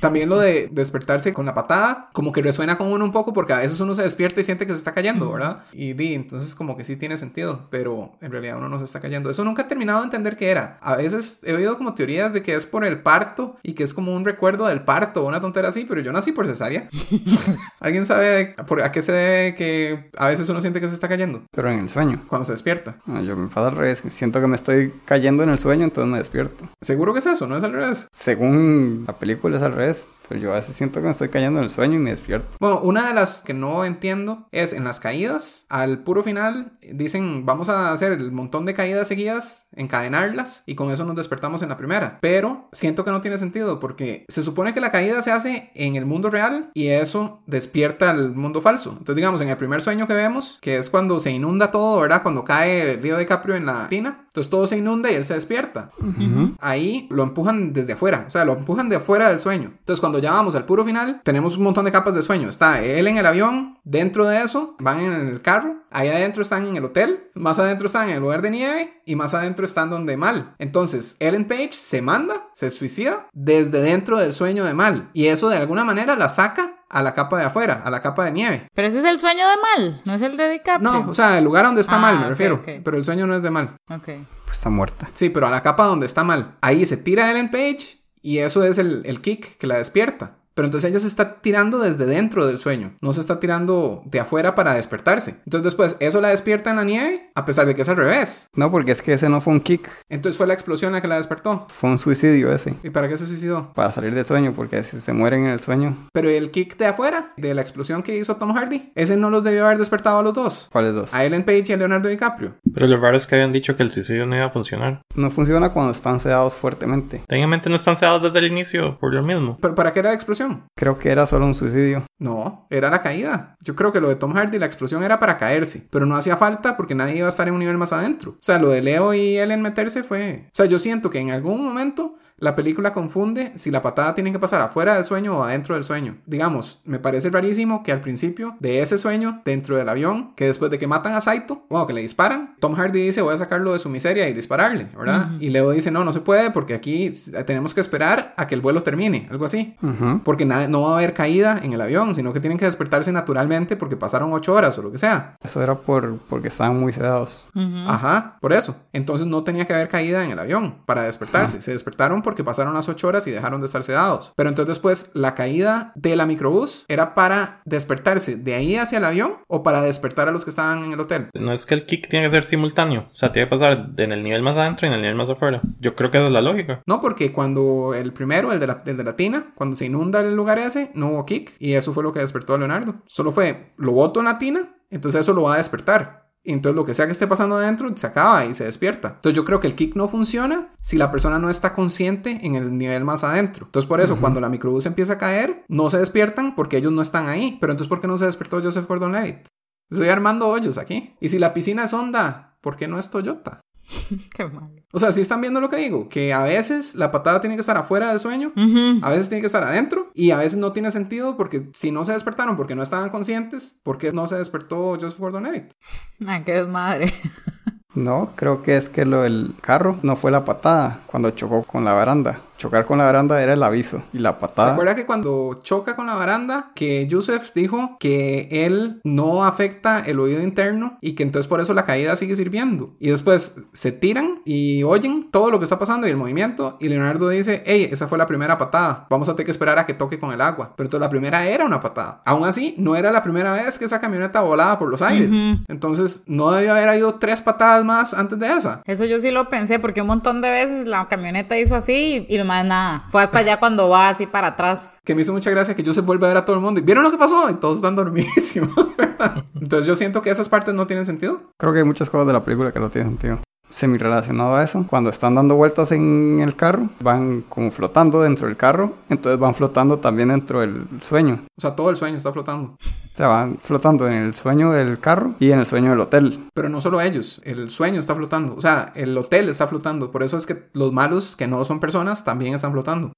También lo de despertarse con la patada, como que resuena con uno un poco porque a veces uno se despierta y siente que se está cayendo, ¿verdad? Y di, entonces como que sí tiene sentido, pero en realidad uno no se está cayendo. Eso nunca he terminado de entender qué era. A veces he oído como teorías de que es por el parto y que es como un recuerdo del parto o una tontera así, pero yo nací por cesárea. ¿Alguien sabe por, a qué se debe que a veces uno siente que se está cayendo Pero en el sueño. cuando se despierta? No, yo me pasa al revés. Siento que me estoy cayendo en el sueño, entonces me despierto. Seguro que es eso, ¿no es al revés? Según la película es al revés vez. Pero yo a veces siento que me estoy cayendo en el sueño y me despierto. Bueno, una de las que no entiendo es en las caídas, al puro final, dicen vamos a hacer el montón de caídas seguidas, encadenarlas y con eso nos despertamos en la primera. Pero siento que no tiene sentido porque se supone que la caída se hace en el mundo real y eso despierta al mundo falso. Entonces, digamos, en el primer sueño que vemos, que es cuando se inunda todo, ¿verdad? Cuando cae Leo DiCaprio en la tina, entonces todo se inunda y él se despierta. Ahí lo empujan desde afuera, o sea, lo empujan de afuera del sueño. Entonces, cuando ya vamos al puro final, tenemos un montón de capas de sueño. Está él en el avión, dentro de eso, van en el carro, ahí adentro están en el hotel, más adentro están en el lugar de nieve y más adentro están donde mal. Entonces, Ellen Page se manda, se suicida desde dentro del sueño de mal y eso de alguna manera la saca a la capa de afuera, a la capa de nieve. Pero ese es el sueño de mal, no es el de DiCaprio. No, o sea, el lugar donde está Ah, mal, me ok, refiero, ok. pero el sueño no es de mal. Ok. Pues está muerta. Sí, pero a la capa donde está mal. Ahí se tira Ellen Page y eso es el, el kick que la despierta. Pero entonces ella se está tirando desde dentro del sueño, no se está tirando de afuera para despertarse. Entonces después eso la despierta en la nieve, a pesar de que es al revés. No, porque es que ese no fue un kick. Entonces fue la explosión la que la despertó. Fue un suicidio ese. ¿Y para qué se suicidó? Para salir del sueño, porque si se mueren en el sueño, Pero el kick de afuera, de la explosión que hizo Tom Hardy, ese no los debió haber despertado a los dos. ¿cuáles dos? A Ellen Page y a Leonardo DiCaprio. Pero lo raro es que habían dicho que el suicidio no iba a funcionar. No funciona cuando están sedados fuertemente. Técnicamente no están sedados desde el inicio por lo mismo. ¿Pero para qué era la explosión? Creo que era solo un suicidio. No, era la caída. Yo creo que lo de Tom Hardy, la explosión era para caerse, pero no hacía falta porque nadie iba a estar en un nivel más adentro. O sea, lo de Leo y Ellen meterse fue... O sea, yo siento que en algún momento la película confunde si la patada tiene que pasar afuera del sueño o adentro del sueño. Digamos, me parece rarísimo que al principio de ese sueño, dentro del avión, que después de que matan a Saito, bueno, que le disparan, Tom Hardy dice voy a sacarlo de su miseria y dispararle, ¿verdad? Y Leo dice no, no se puede porque aquí tenemos que esperar a que el vuelo termine, algo así. Porque no va a haber caída en el avión, sino que tienen que despertarse naturalmente porque pasaron ocho horas o lo que sea. Eso era por, porque estaban muy sedados. Ajá, por eso. Entonces no tenía que haber caída en el avión para despertarse. Se despertaron porque pasaron las ocho horas y dejaron de estar sedados. Pero entonces después la caída de la microbús era para despertarse de ahí hacia el avión o para despertar a los que estaban en el hotel. No es que el kick tiene que ser simultáneo. O sea, tiene que pasar en el nivel más adentro y en el nivel más afuera. Yo creo que esa es la lógica. No, porque cuando el primero, el de la, el de la tina, cuando se inunda el lugar ese, no hubo kick. Y eso fue lo que despertó a Leonardo. Solo fue, lo boto en la tina, entonces eso lo va a despertar. Y entonces lo que sea que esté pasando adentro se acaba y se despierta. Entonces yo creo que el kick no funciona si la persona no está consciente en el nivel más adentro. Entonces por eso cuando la microbús empieza a caer, no se despiertan porque ellos no están ahí. Pero entonces ¿por qué no se despertó Joseph Gordon-Levitt? Estoy armando hoyos aquí. Y si la piscina es Honda, ¿por qué no es Toyota? Qué malo. O sea, si están viendo lo que digo, que a veces la patada tiene que estar afuera del sueño, a veces tiene que estar adentro y a veces no tiene sentido porque si no se despertaron porque no estaban conscientes, ¿por qué no se despertó Joseph Gordon-Levitt? Ay, qué desmadre. No, creo que es que lo del carro no fue la patada cuando chocó con la baranda. Chocar con la baranda era el aviso y la patada. ¿Se acuerda que cuando choca con la baranda, que Yusef dijo que él no afecta el oído interno y que entonces por eso la caída sigue sirviendo? Y después se tiran y oyen todo lo que está pasando y el movimiento. Y Leonardo dice: Hey, esa fue la primera patada. Vamos a tener que esperar a que toque con el agua. Pero entonces la primera era una patada. Aún así, no era la primera vez que esa camioneta volaba por los aires. Entonces, no debió haber habido tres patadas más antes de esa. Eso yo sí lo pensé porque un montón de veces la camioneta hizo así y más nada. Fue hasta allá cuando va así para atrás. Que me hizo mucha gracia que yo se vuelve a ver a todo el mundo y vieron lo que pasó y todos están dormidísimos. ¿verdad? Entonces yo siento que esas partes no tienen sentido. Creo que hay muchas cosas de la película que no tienen sentido. Semi relacionado a eso, cuando están dando vueltas en el carro, van como flotando dentro del carro, entonces van flotando también dentro del sueño. O sea, todo el sueño está flotando. O sea, van flotando en el sueño del carro y en el sueño del hotel. Pero no solo ellos, el sueño está flotando. O sea, el hotel está flotando. Por eso es que los malos que no son personas también están flotando.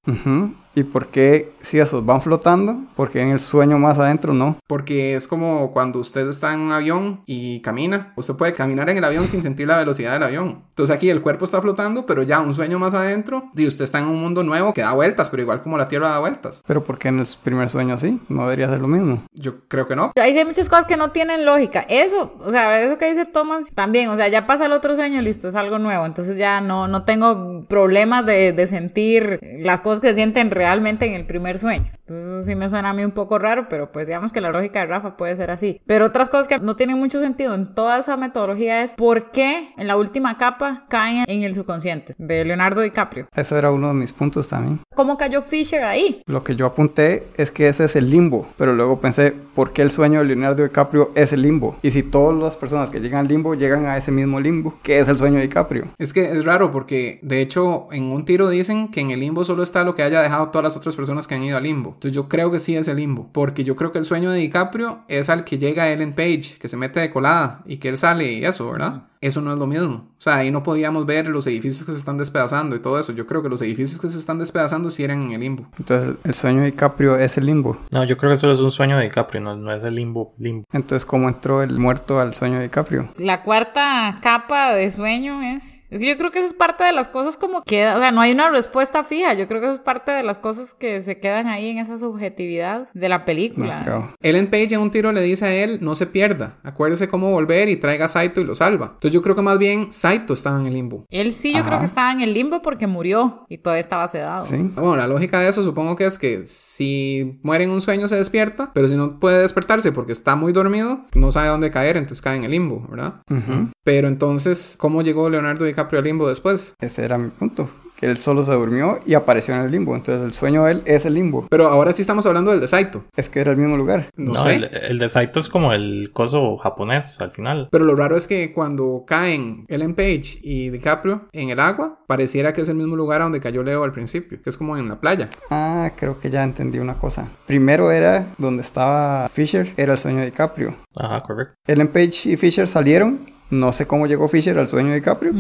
¿Y por qué si esos van flotando? Porque en el sueño más adentro no. Porque es como cuando usted está en un avión y camina. Usted puede caminar en el avión sin sentir la velocidad del avión. Entonces aquí el cuerpo está flotando, pero ya un sueño más adentro. Y usted está en un mundo nuevo que da vueltas, pero igual como la Tierra da vueltas. Pero ¿por qué en el primer sueño sí? No debería ser lo mismo. Yo creo que no. Ahí hay muchas cosas que no tienen lógica. Eso, o sea, eso que dice Thomas también, o sea, ya pasa el otro sueño, listo, es algo nuevo. Entonces ya no, no tengo problemas de, de sentir las cosas que se sienten realmente en el primer sueño. Entonces eso sí me suena a mí un poco raro, pero pues digamos que la lógica de Rafa puede ser así. Pero otras cosas que no tienen mucho sentido en toda esa metodología es por qué en la última capa caen en el subconsciente de Leonardo DiCaprio. Eso era uno de mis puntos también. ¿Cómo cayó Fisher ahí? Lo que yo apunté es que ese es el limbo, pero luego pensé, ¿por qué el sueño de Leonardo DiCaprio es el limbo? Y si todas las personas que llegan al limbo llegan a ese mismo limbo, que es el sueño de DiCaprio. Es que es raro porque de hecho en un tiro dicen que en el limbo solo está lo que haya dejado todas las otras personas que han ido al limbo. Entonces yo creo que sí es el limbo, porque yo creo que el sueño de DiCaprio es al que llega Ellen Page, que se mete de colada y que él sale y eso, ¿verdad? Eso no es lo mismo. O sea, ahí no podíamos ver los edificios que se están despedazando y todo eso. Yo creo que los edificios que se están despedazando sí eran en el limbo. Entonces, el sueño de DiCaprio es el limbo. No, yo creo que solo es un sueño de DiCaprio, no, no es el limbo, limbo. Entonces, ¿cómo entró el muerto al sueño de DiCaprio? La cuarta capa de sueño es... Yo creo que eso es parte de las cosas como que, o sea, no hay una respuesta fija. Yo creo que eso es parte de las cosas que se quedan ahí en esa subjetividad de la película. No. Ellen Page en un tiro le dice a él, no se pierda, acuérdese cómo volver y traiga a Saito y lo salva. Entonces yo creo que más bien Saito estaba en el limbo. Él sí, yo Ajá. creo que estaba en el limbo porque murió y todavía estaba sedado. Sí. Bueno, la lógica de eso supongo que es que si muere en un sueño se despierta, pero si no puede despertarse porque está muy dormido, no sabe dónde caer, entonces cae en el limbo, ¿verdad? Ujú. Pero entonces, ¿cómo llegó Leonardo DiCaprio al limbo después? Ese era mi punto. Que él solo se durmió y apareció en el limbo. Entonces, el sueño de él es el limbo. Pero ahora sí estamos hablando del de Saito. Es que era el mismo lugar. No, No, sé. el, el de Saito es como el coso japonés al final. Pero lo raro es que cuando caen Ellen Page y DiCaprio en el agua, pareciera que es el mismo lugar a donde cayó Leo al principio, que es como en la playa. Ah, creo que ya entendí una cosa. Primero era donde estaba Fisher, era el sueño de DiCaprio. Ajá, correcto. Ellen Page y Fisher salieron No sé cómo llegó Fisher al sueño de DiCaprio,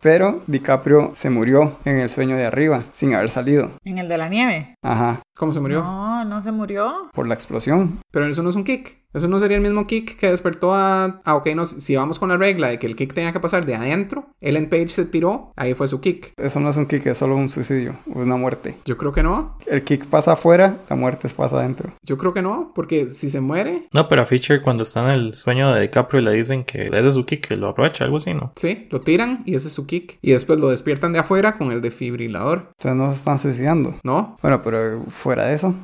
pero DiCaprio se murió en el sueño de arriba, sin haber salido. En el de la nieve. Ajá, ¿Cómo se murió? No, no se murió. por la explosión. Pero eso no es un kick. Eso no sería el mismo kick que despertó a... Ah, ok, no, si vamos con la regla de que el kick tenía que pasar de adentro, Ellen Page se tiró, ahí fue su kick. Eso no es un kick, es solo un suicidio, una muerte. Yo creo que no. El kick pasa afuera, la muerte pasa adentro. Yo creo que no, porque si se muere, No, pero a Fisher cuando está en el sueño de DiCaprio le dicen que ese es su kick, que lo aprovecha, algo así, ¿no? sí, lo tiran y ese es su kick. Y después lo despiertan de afuera con el defibrilador, Entonces no se están suicidando. ¿no? Bueno, pero fuera de eso,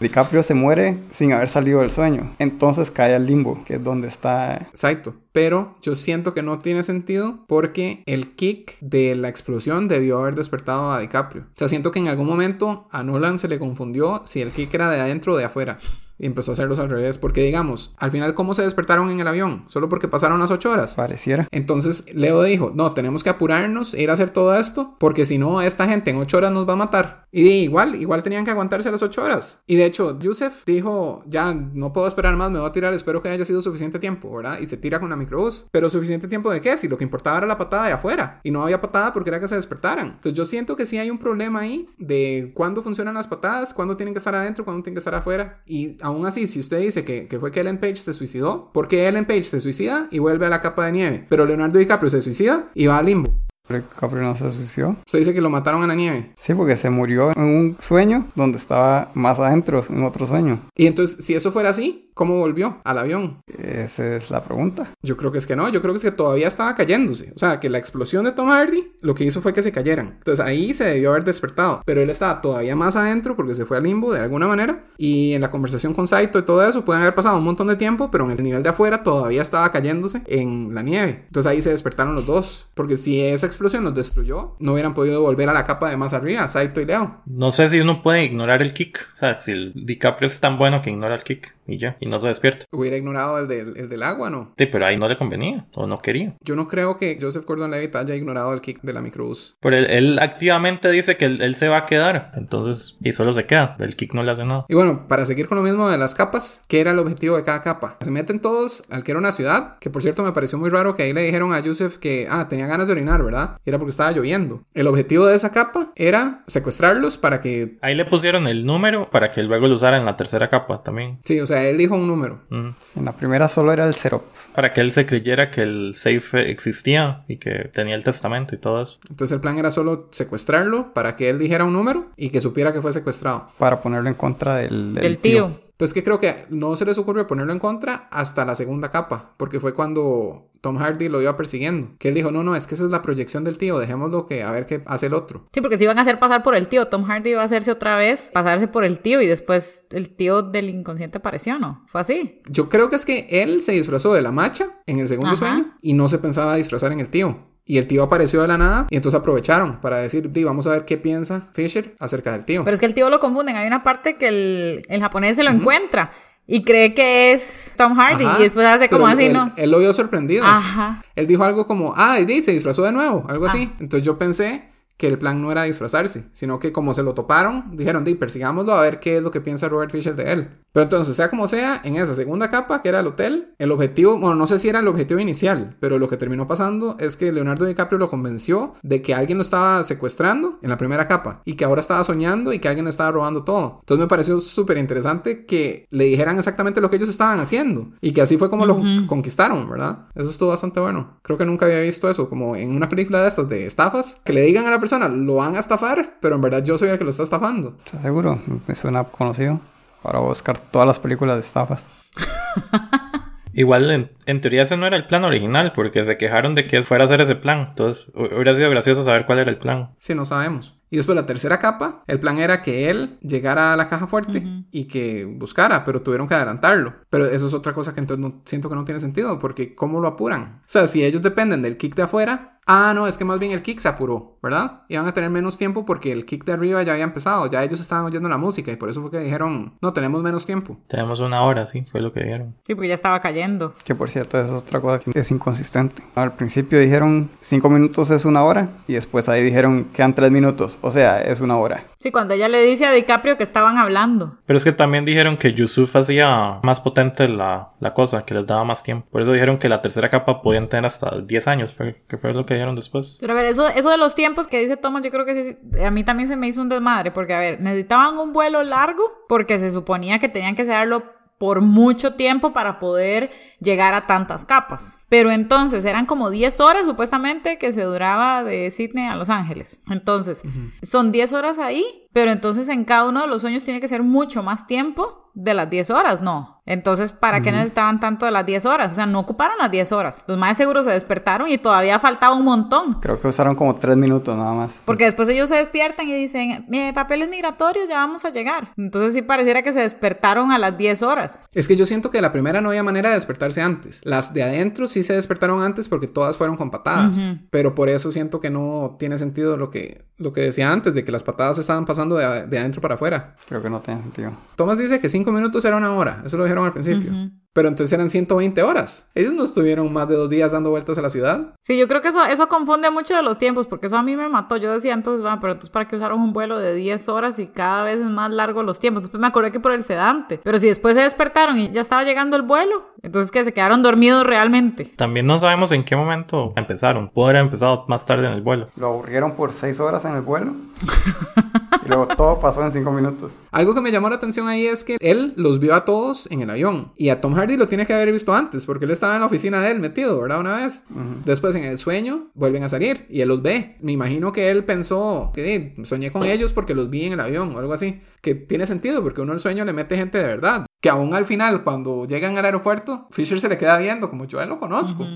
DiCaprio se muere sin haber salido del sueño. Entonces cae al limbo, que es donde está... Exacto. Pero yo siento que no tiene sentido porque el kick de la explosión debió haber despertado a DiCaprio. O sea, siento que en algún momento a Nolan se le confundió si el kick era de adentro o de afuera. Y empezó a hacerlos al revés. Porque digamos, al final, ¿cómo se despertaron en el avión? Solo porque pasaron las ocho horas. Pareciera. Entonces Leo dijo, no, tenemos que apurarnos ir a hacer todo esto, porque si no, esta gente en ocho horas nos va a matar. Y igual, igual tenían que aguantarse las ocho horas. Y de hecho, Yusef dijo, ya no puedo esperar más, me voy a tirar, espero que haya sido suficiente tiempo, ¿verdad? Y se tira con la microbús. Pero suficiente tiempo de qué? Si lo que importaba era la patada de afuera. Y no había patada porque era que se despertaran. Entonces yo siento que sí hay un problema ahí de cuándo funcionan las patadas, cuándo tienen que estar adentro, cuándo tienen que estar afuera. Y aún así, si usted dice que, que fue que Ellen Page se suicidó, ¿por qué Ellen Page se suicida y vuelve a la capa de nieve? Pero Leonardo DiCaprio se suicida y va al limbo. DiCaprio no se suicidó. Usted dice que lo mataron en la nieve. Sí, porque se murió en un sueño donde estaba más adentro, en otro sueño. Y entonces, si eso fuera así, ¿cómo volvió al avión? Esa es la pregunta. Yo creo que es que no, yo creo que es que todavía estaba cayéndose. O sea, que la explosión de Tom Hardy lo que hizo fue que se cayeran. Entonces ahí se debió haber despertado. Pero él estaba todavía más adentro porque se fue al limbo de alguna manera. Y en la conversación con Saito y todo eso pueden haber pasado un montón de tiempo, pero en el nivel de afuera todavía estaba cayéndose en la nieve. Entonces ahí se despertaron los dos. Porque si esa explosión los destruyó, no hubieran podido volver a la capa de más arriba, Saito y Leo. No sé si uno puede ignorar el kick. O sea, si el DiCaprio es tan bueno que ignora el kick y ya, y no se despierta. Hubiera ignorado el del, el del agua, ¿no? Sí, pero ahí no le convenía o no quería. Yo no creo que Joseph Gordon-Levitt haya ignorado el kick de la microbús. Pero él, él activamente dice que él, él se va a quedar. Entonces, y solo se queda. El kick no le hace nada. Y bueno, para seguir con lo mismo de las capas, ¿qué era el objetivo de cada capa? Se meten todos al que era una ciudad, que por cierto me pareció muy raro que ahí le dijeron a Yusef que, ah, tenía ganas de orinar, ¿verdad? Era porque estaba lloviendo. El objetivo de esa capa era secuestrarlos para que... Ahí le pusieron el número para que luego lo usara en la tercera capa también. Sí, o sea, él dijo un número. Mm. En la primera solo era el cero. Para que él se creyera que el safe existía y que tenía el testamento y todo eso. Entonces el plan era solo secuestrarlo para que él dijera un número y que supiera que fue secuestrado. para ponerlo en contra del, del Del tío. Pues que creo que no se les ocurrió ponerlo en contra hasta la segunda capa, porque fue cuando Tom Hardy lo iba persiguiendo. Que él dijo, no, no, es que esa es la proyección del tío, dejémoslo que a ver qué hace el otro. Sí, porque si iban a hacer pasar por el tío, Tom Hardy iba a hacerse otra vez, pasarse por el tío y después el tío del inconsciente apareció, ¿no? Fue así. Yo creo que es que él se disfrazó de la macha en el segundo Ajá. sueño y no se pensaba disfrazar en el tío. Y el tío apareció de la nada y entonces aprovecharon para decir, "Di, vamos a ver qué piensa Fisher acerca del tío. Pero es que el tío lo confunden. Hay una parte que el, el japonés se lo encuentra y cree que es Tom Hardy Ajá, y después hace como así, él, ¿no? Él lo vio sorprendido. Ajá. Él dijo algo como, ah, y di, se disfrazó de nuevo, algo así. Ah. Entonces yo pensé que el plan no era disfrazarse, sino que como se lo toparon, dijeron, di, persigámoslo a ver qué es lo que piensa Robert Fisher de él. Pero entonces, sea como sea, en esa segunda capa, que era el hotel, el objetivo, bueno, no sé si era el objetivo inicial, pero lo que terminó pasando es que Leonardo DiCaprio lo convenció de que alguien lo estaba secuestrando en la primera capa y que ahora estaba soñando y que alguien le estaba robando todo. Entonces me pareció súper interesante que le dijeran exactamente lo que ellos estaban haciendo y que así fue como lo conquistaron, ¿verdad? Eso estuvo bastante bueno. Creo que nunca había visto eso, como en una película de estas de estafas, que le digan a la persona, lo van a estafar, pero en verdad yo soy el que lo está estafando. ¿Estás seguro? Me suena conocido. Ahora voy a buscar todas las películas de estafas. Igual, en, en teoría ese no era el plan original, porque se quejaron de que fuera a hacer ese plan. Entonces, hu- hubiera sido gracioso saber cuál era el plan. Si no sabemos. Y después la tercera capa, el plan era que él llegara a la caja fuerte y que buscara, pero tuvieron que adelantarlo. Pero eso es otra cosa que entonces no, siento que no tiene sentido, porque ¿cómo lo apuran? O sea, si ellos dependen del kick de afuera, ah, no, es que más bien el kick se apuró, ¿verdad? Iban a tener menos tiempo porque el kick de arriba ya había empezado, ya ellos estaban oyendo la música y por eso fue que dijeron, no, tenemos menos tiempo. Tenemos una hora, sí, fue lo que dijeron. Sí, porque ya estaba cayendo. Que por cierto, eso es otra cosa que es inconsistente. Al principio dijeron 5 minutos es una hora y después ahí dijeron quedan 3 minutos. O sea, es una hora. Sí, cuando ella le dice a DiCaprio que estaban hablando. Pero es que también dijeron que Yusuf hacía más potente la, la cosa, que les daba más tiempo. Por eso dijeron que la tercera capa podían tener hasta 10 años, fue, que fue lo que dijeron después. Pero a ver, eso, eso de los tiempos que dice Thomas, yo creo que sí, a mí también se me hizo un desmadre, porque a ver, necesitaban un vuelo largo porque se suponía que tenían que hacerlo por mucho tiempo para poder llegar a tantas capas. Pero entonces eran como 10 horas supuestamente que se duraba de Sydney a Los Ángeles. Entonces, son 10 horas ahí, pero entonces en cada uno de los sueños tiene que ser mucho más tiempo de las 10 horas, no. Entonces, ¿para qué necesitaban tanto de las 10 horas? O sea, no ocuparon las 10 horas. Los más seguros se despertaron y todavía faltaba un montón. Creo que usaron como 3 minutos nada más. Porque después ellos se despiertan y dicen, "Eh, papeles migratorios, ya vamos a llegar. Entonces sí pareciera que se despertaron a las 10 horas. Es que yo siento que la primera no había manera de despertarse antes. Las de adentro sí se despertaron antes porque todas fueron con patadas. Pero por eso siento que no tiene sentido lo que, lo que decía antes, de que las patadas estaban pasando de, de adentro para afuera. Creo que no tiene sentido. Thomas dice que 5 minutos era una hora. Eso lo dijeron al principio. Pero entonces eran 120 horas. Ellos no estuvieron más de dos días dando vueltas a la ciudad. Sí, yo creo que eso, eso confunde mucho de los tiempos, porque eso a mí me mató. Yo decía entonces, va, pero entonces para qué usaron un vuelo de 10 horas y cada vez es más largo los tiempos. Después me acordé que por el sedante. Pero si después se despertaron y ya estaba llegando el vuelo, entonces que se quedaron dormidos realmente. También no sabemos en qué momento empezaron. Pudo haber empezado más tarde en el vuelo. Lo aburrieron por 6 horas en el vuelo. y luego todo pasó en 5 minutos. Algo que me llamó la atención ahí es que él los vio a todos en el avión. Y a Tom Hardy lo tiene que haber visto antes, porque él estaba en la oficina de él metido, ¿verdad? Una vez. Después en el sueño vuelven a salir y él los ve. Me imagino que él pensó que "Eh, soñé con ellos porque los vi en el avión o algo así. Que tiene sentido, porque uno el sueño le mete gente de verdad. Que aún al final, cuando llegan al aeropuerto, Fisher se le queda viendo, como yo a él lo conozco.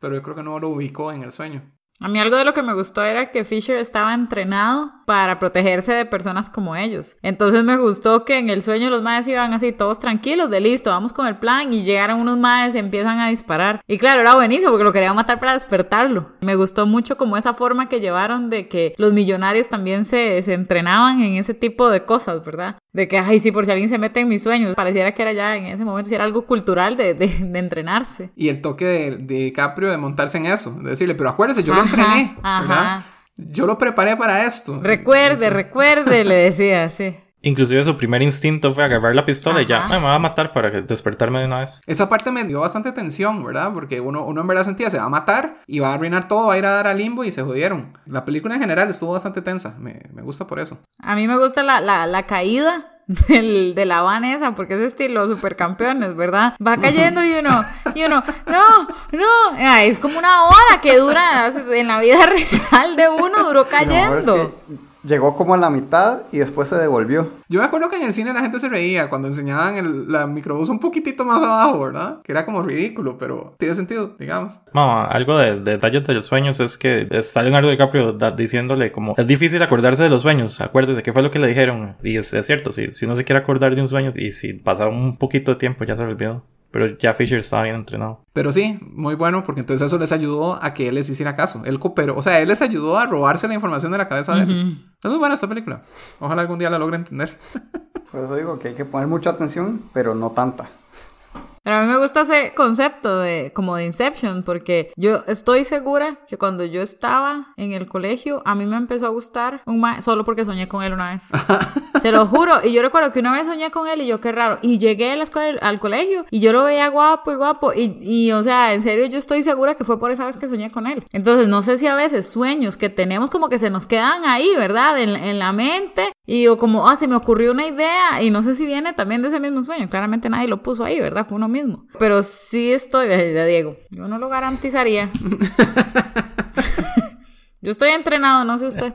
Pero yo creo que no lo ubicó en el sueño. A mí algo de lo que me gustó era que Fisher estaba entrenado para protegerse de personas como ellos. Entonces me gustó que en el sueño los maes iban así todos tranquilos, de listo, vamos con el plan y llegaron unos maes y empiezan a disparar. Y claro, era buenísimo porque lo querían matar para despertarlo. Me gustó mucho como esa forma que llevaron de que los millonarios también se, se entrenaban en ese tipo de cosas, ¿verdad? De que, ay, sí, por si alguien se mete en mis sueños, pareciera que era ya en ese momento, si era algo cultural de, de, de entrenarse. Y el toque de, de DiCaprio de montarse en eso. De decirle, pero acuérdese, yo lo Ajá, entrené. ajá. ¿verdad? Yo lo preparé para esto. Recuerde, recuerde, le decía, sí. Inclusive su primer instinto fue agarrar la pistola y ya. "Ah, me va a matar para que- despertarme de una vez. Esa parte me dio bastante tensión, ¿verdad? Porque uno, uno en verdad sentía se va a matar y va a arruinar todo, va a ir a dar al limbo y se jodieron. La película en general estuvo bastante tensa. Me, me gusta por eso. A mí me gusta la, la, la caída del, de la vanesa, porque es estilo supercampeones, ¿verdad? Va cayendo y uno, y uno, no, no, Ah, es como una hora que dura, en la vida real de uno duró es cayendo. que llegó como a la mitad y después se devolvió. Yo me acuerdo que en el cine la gente se reía cuando enseñaban el, la microbús un poquitito más abajo, ¿verdad? Que era como ridículo, pero tiene sentido, digamos. Mamá, algo de, de detalles de los sueños es que está Leonardo DiCaprio da- diciéndole como es difícil acordarse de los sueños, acuérdese qué fue lo que le dijeron. Y es, es cierto, si, si uno se quiere acordar de un sueño y si pasa un poquito de tiempo ya se olvidó. Pero ya Fisher estaba bien entrenado. Pero sí, muy bueno, porque entonces eso les ayudó a que él les hiciera caso. Él cooperó, o sea, él les ayudó a robarse la información de la cabeza de él. Es muy buena esta película. Ojalá algún día la logre entender. Por eso digo que hay que poner mucha atención, pero no tanta. Pero a mí me gusta ese concepto de como de Inception, porque yo estoy segura que cuando yo estaba en el colegio, a mí me empezó a gustar un ma solo porque soñé con él una vez. Se lo juro. Y yo recuerdo que una vez soñé con él y yo, qué raro. Y llegué a la escuela, al colegio y yo lo veía guapo y guapo. Y, y, o sea, en serio, yo estoy segura que fue por esa vez que soñé con él. Entonces, no sé si a veces sueños que tenemos como que se nos quedan ahí, ¿verdad? En, en la mente. Y o como, ah, se me ocurrió una idea. Y no sé si viene también de ese mismo sueño. Claramente nadie lo puso ahí, ¿verdad? Fue uno mismo. Pero sí estoy, de Diego. Yo no lo garantizaría. Yo estoy entrenado, no sé usted.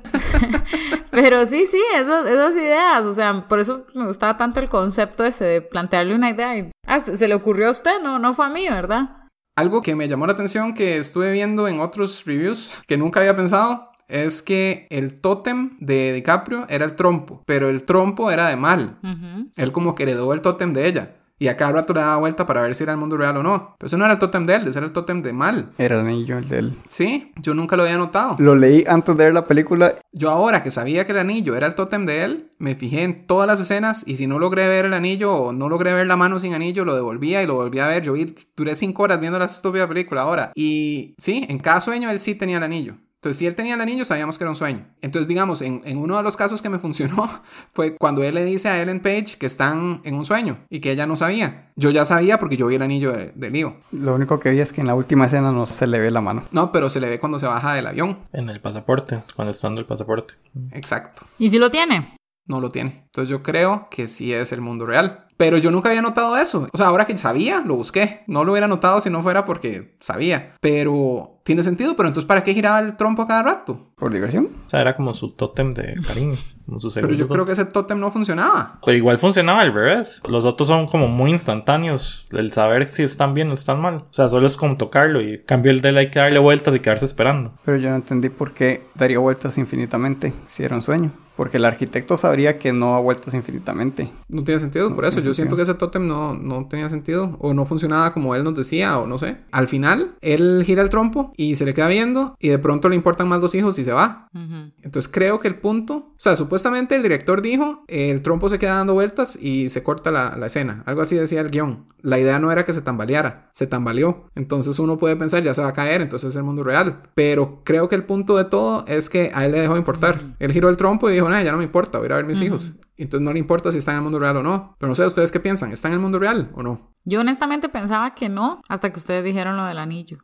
Pero sí, sí, esas, esas ideas. O sea, por eso me gustaba tanto el concepto ese de plantearle una idea y. Ah, se le ocurrió a usted, no, no fue a mí, ¿verdad? Algo que me llamó la atención que estuve viendo en otros reviews que nunca había pensado es que el tótem de DiCaprio era el trompo, pero el trompo era de mal. Ujú. Él como que heredó el tótem de ella. Y a cada rato le daba vuelta para ver si era el mundo real o no. Pero eso no era el tótem de él, ese era el tótem de mal. Era el anillo el de él. Sí, yo nunca lo había notado. Lo leí antes de ver la película. Yo ahora que sabía que el anillo era el tótem de él, me fijé en todas las escenas y si no logré ver el anillo o no logré ver la mano sin anillo, lo devolvía y lo volvía a ver. Yo vi, duré cinco horas viendo la estúpida película ahora. Y sí, en cada sueño él sí tenía el anillo. Entonces, si él tenía el anillo, sabíamos que era un sueño. Entonces, digamos, en, en, uno de los casos que me funcionó fue cuando él le dice a Ellen Page que están en un sueño y que ella no sabía. Yo ya sabía porque yo vi el anillo de, de Leo. Lo único que vi es que en la última escena no se le ve la mano. No, pero se le ve cuando se baja del avión. En el pasaporte, cuando está dando el pasaporte. Exacto. ¿Y si lo tiene? No lo tiene. Entonces yo creo que sí es el mundo real. Pero yo nunca había notado eso. O sea, ahora que sabía, lo busqué. No lo hubiera notado si no fuera porque sabía. Pero tiene sentido. Pero entonces, ¿para qué giraba el trompo cada rato? ¿Por diversión? O sea, era como su tótem de cariño. Como su pero yo creo que ese tótem no funcionaba. Pero igual funcionaba al revés. Los otros son como muy instantáneos. El saber si están bien o están mal. O sea, solo es como tocarlo y cambio el de que darle vueltas y quedarse esperando. Pero yo no entendí por qué daría vueltas infinitamente si era un sueño. Porque el arquitecto sabría que no da vueltas infinitamente. No tiene sentido, por eso yo siento que ese tótem no, no tenía sentido o no funcionaba como él nos decía o no sé. Al final, él gira el trompo y se le queda viendo y de pronto le importan más dos hijos y se va. Uh -huh. Entonces creo que el punto, o sea, supuestamente el director dijo, el trompo se queda dando vueltas y se corta la, la escena. Algo así decía el guion. La idea no era que se tambaleara, se tambaleó. Entonces uno puede pensar, ya se va a caer, entonces es el mundo real. Pero creo que el punto de todo es que a él le dejó de importar. Uh -huh. Él giró el trompo y dijo, nah, ya no me importa, voy a ir a ver mis uh -huh. hijos. Entonces no le importa si está en el mundo real o no. Pero no sé, ¿ustedes qué piensan? ¿Está en el mundo real o no? Yo honestamente pensaba que no, hasta que ustedes dijeron lo del anillo.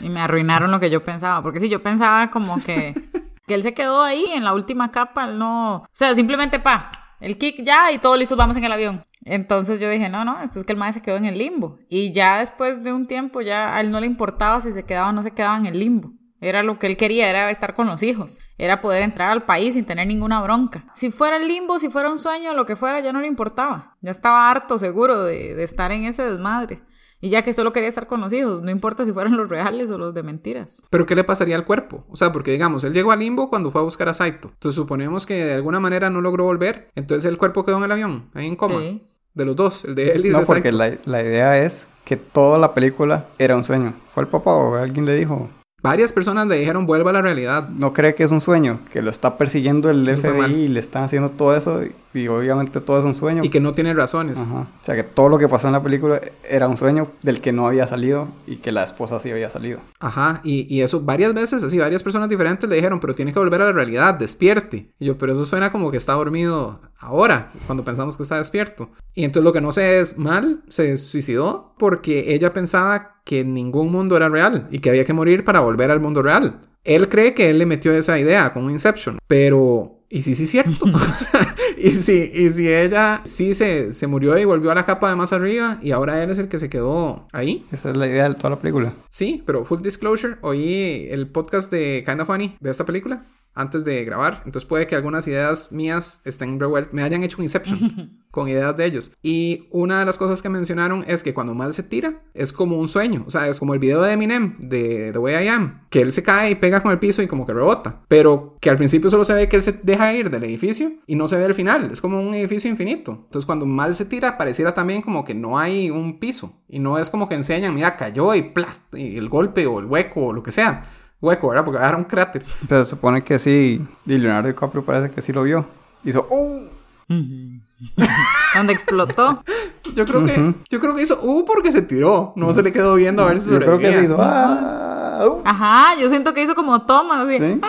y me arruinaron lo que yo pensaba. Porque sí, yo pensaba como que, él se quedó ahí en la última capa, él no... O sea, simplemente pa, el kick ya y todos listos, vamos en el avión. Entonces yo dije, no, no, esto es que el maestro se quedó en el limbo. Y ya después de un tiempo ya a él no le importaba si se quedaba o no se quedaba en el limbo. Era lo que él quería, era estar con los hijos. Era poder entrar al país sin tener ninguna bronca. Si fuera el limbo, si fuera un sueño, lo que fuera, ya no le importaba. Ya estaba harto, seguro, de, de estar en ese desmadre. Y ya que solo quería estar con los hijos, no importa si fueran los reales o los de mentiras. Pero ¿qué le pasaría al cuerpo? O sea, porque digamos, él llegó al limbo cuando fue a buscar a Saito. Entonces suponemos que de alguna manera no logró volver. Entonces el cuerpo quedó en el avión, ahí en coma. Sí. De los dos, el de él y el no, de Saito. No, porque la, la idea es que toda la película era un sueño. ¿Fue el papá o alguien le dijo? Varias personas le dijeron vuelva a la realidad. No cree que es un sueño, que lo está persiguiendo el eso FBI y le están haciendo todo eso y, y, obviamente todo es un sueño. Y que no tiene razones. Ajá. O sea que todo lo que pasó en la película era un sueño del que no había salido y que la esposa sí había salido. Ajá, y, y eso varias veces, así varias personas diferentes le dijeron, pero tiene que volver a la realidad, despierte. Y yo, pero eso suena como que está dormido ahora, cuando pensamos que está despierto. Y entonces lo que no sé es, mal se suicidó porque ella pensaba que ningún mundo era real y que había que morir para volver al mundo real. Él cree que él le metió esa idea con Inception, pero... ¿Y sí es cierto? ¿Y, si, y si ella sí se, se murió y volvió a la capa de más arriba y ahora él es el que se quedó ahí. Esa es la idea de toda la película. Sí, pero full disclosure, oí el podcast de Kinda Funny de esta película antes de grabar. Entonces puede que algunas ideas mías estén revueltas, me hayan hecho un Inception con ideas de ellos. Y una de las cosas que mencionaron es que cuando Mal se tira, es como un sueño. O sea, es como el video de Eminem, de The Way I Am, que él se cae y pega con el piso y como que rebota. Pero que al principio solo se ve que él se deja ir del edificio y no se ve el final. Es como un edificio infinito. Entonces cuando Mal se tira, pareciera también como que no hay un piso. Y no es como que enseñan, mira, cayó y plat, y el golpe o el hueco o lo que sea hueco, ¿verdad? Porque era un cráter. Pero se supone que sí, y Leonardo DiCaprio parece que sí lo vio. Hizo ¡Oh! Donde explotó. Yo creo que, uh -huh. yo creo que hizo ¡Uh! porque se tiró. No uh -huh. se le quedó viendo a ver si yo sobrevivía. creo que hizo ¡Ah! Uh. Ajá, yo siento que hizo como toma, así. ¿Sí?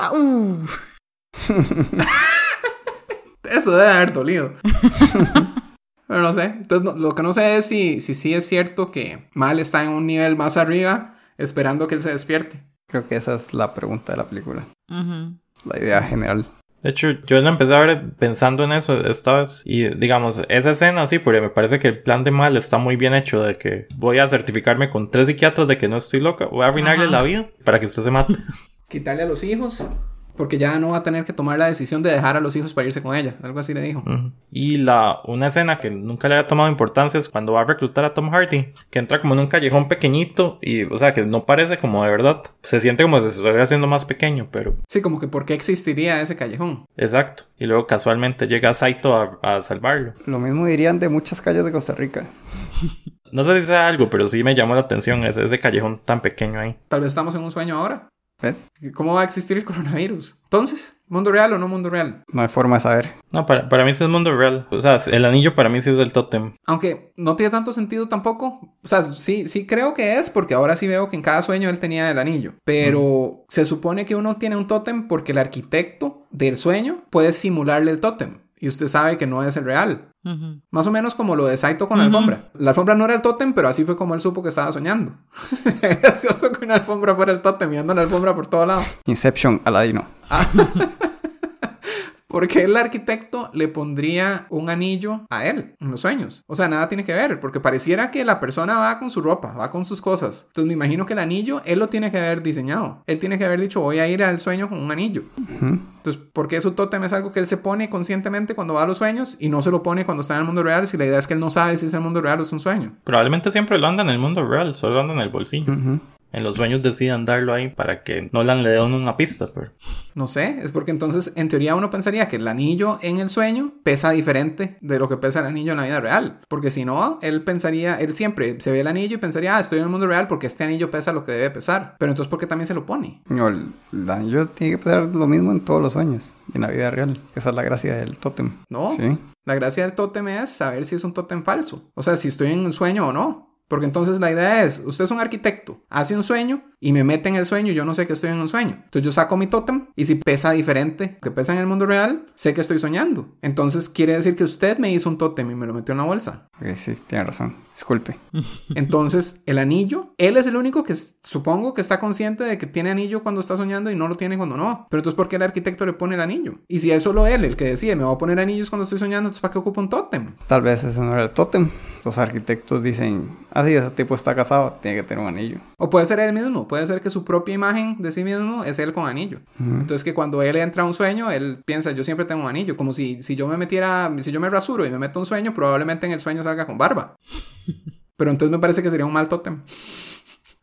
¡Ah! ¡Uh! Eso debe haber dolido. Pero no sé. Entonces, no, lo que no sé es si, si sí es cierto que Mal está en un nivel más arriba esperando que él se despierte. Creo que esa es la pregunta de la película. Uh -huh. La idea general. De hecho, yo la empecé a ver pensando en eso esta vez. Y digamos, esa escena sí, porque me parece que el plan de mal está muy bien hecho. De que voy a certificarme con tres psiquiatras de que no estoy loca. Voy a arruinarle Ajá. la vida para que usted se mate. Quitarle a los hijos. Porque ya no va a tener que tomar la decisión de dejar a los hijos para irse con ella. Algo así le dijo. Uh -huh. Y la, una escena que nunca le había tomado importancia es cuando va a reclutar a Tom Hardy. Que entra como en un callejón pequeñito. Y, o sea, que no parece como de verdad. Se siente como si se estuviera haciendo más pequeño, pero... Sí, como que ¿por qué existiría ese callejón? Exacto. Y luego casualmente llega Saito a, a salvarlo. Lo mismo dirían de muchas calles de Costa Rica. no sé si sea algo, pero sí me llamó la atención ese, ese callejón tan pequeño ahí. Tal vez estamos en un sueño ahora. ¿Ves? ¿Cómo va a existir el coronavirus? Entonces, ¿mundo real o no mundo real? No hay forma de saber. No, para, para mí sí es mundo real. O sea, el anillo para mí sí es del tótem. Aunque no tiene tanto sentido tampoco. O sea, sí, sí creo que es, porque ahora sí veo que en cada sueño él tenía el anillo. Pero se supone que uno tiene un tótem porque el arquitecto del sueño puede simularle el tótem. Y usted sabe que no es el real. Más o menos como lo de Saito con la alfombra. La alfombra no era el tótem, pero así fue como él supo que estaba soñando. Gracioso que una alfombra fuera el tótem y anda la alfombra por todo lado. Inception, Aladino. Porque el arquitecto le pondría un anillo a él en los sueños. O sea, nada tiene que ver, porque pareciera que la persona va con su ropa, va con sus cosas. Entonces me imagino que el anillo él lo tiene que haber diseñado. Él tiene que haber dicho, voy a ir al sueño con un anillo. Entonces, ¿por qué su tótem es algo que él se pone conscientemente cuando va a los sueños y no se lo pone cuando está en el mundo real? Si la idea es que él no sabe si es el mundo real o es un sueño. Probablemente siempre lo anda en el mundo real, solo anda en el bolsillo. En los sueños decidan darlo ahí para que Nolan le dé una pista. Pero... No sé, es porque entonces en teoría uno pensaría que el anillo en el sueño pesa diferente de lo que pesa el anillo en la vida real. Porque si no, él pensaría, él siempre se ve el anillo y pensaría, ah, estoy en el mundo real porque este anillo pesa lo que debe pesar. Pero entonces, ¿por qué también se lo pone? No, el, el anillo tiene que pesar lo mismo en todos los sueños, en la vida real. Esa es la gracia del tótem. No. Sí. La gracia del tótem es saber si es un tótem falso. O sea, si estoy en un sueño o no. Porque entonces la idea es, usted es un arquitecto, hace un sueño y me mete en el sueño y yo no sé que estoy en un sueño. Entonces yo saco mi tótem y si pesa diferente que pesa en el mundo real, sé que estoy soñando. Entonces quiere decir que usted me hizo un tótem y me lo metió en la bolsa. Ok, sí, tiene razón. Disculpe. Entonces el anillo, él es el único que supongo que está consciente de que tiene anillo cuando está soñando y no lo tiene cuando no. Pero entonces ¿por qué el arquitecto le pone el anillo? Y si es solo él el que decide, me voy a poner anillos cuando estoy soñando, entonces ¿para qué ocupa un tótem? Tal vez ese no era el tótem. Los arquitectos dicen, ah, sí, ese tipo está casado, tiene que tener un anillo. O puede ser él mismo, puede ser que su propia imagen de sí mismo es él con anillo. Entonces que cuando él entra a un sueño, él piensa, yo siempre tengo un anillo, como si, si yo me metiera, si yo me rasuro y me meto a un sueño, probablemente en el sueño salga con barba. Pero entonces me parece que sería un mal tótem.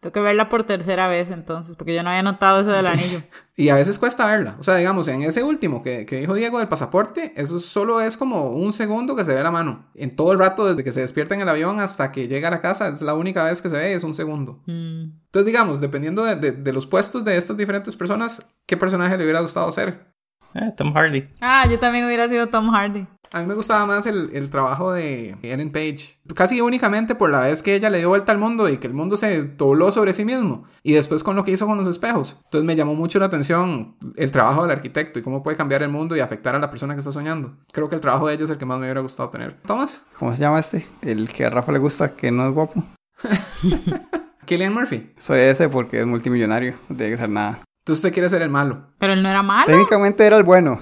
Tengo que verla por tercera vez entonces, porque yo no había notado eso del anillo. Y a veces cuesta verla. O sea, digamos, en ese último que, que dijo Diego del pasaporte, eso solo es como un segundo que se ve la mano. En todo el rato, desde que se despierta en el avión hasta que llega a la casa, es la única vez que se ve, es un segundo. Mm. Entonces, digamos, dependiendo de, de- de los puestos de estas diferentes personas, ¿qué personaje le hubiera gustado ser? Eh, Tom Hardy. Ah, yo también hubiera sido Tom Hardy. A mí me gustaba más el, el trabajo de Ellen Page. Casi únicamente por la vez que ella le dio vuelta al mundo y que el mundo se dobló sobre sí mismo. Y después con lo que hizo con los espejos. Entonces me llamó mucho la atención el trabajo del arquitecto y cómo puede cambiar el mundo y afectar a la persona que está soñando. Creo que el trabajo de ella es el que más me hubiera gustado tener. Tomás, ¿Cómo se llama este? El que a Rafa le gusta, que no es guapo. Killian Murphy. Soy ese porque es multimillonario, no tiene que ser nada. Entonces usted quiere ser el malo. Pero él no era malo. Técnicamente era el bueno.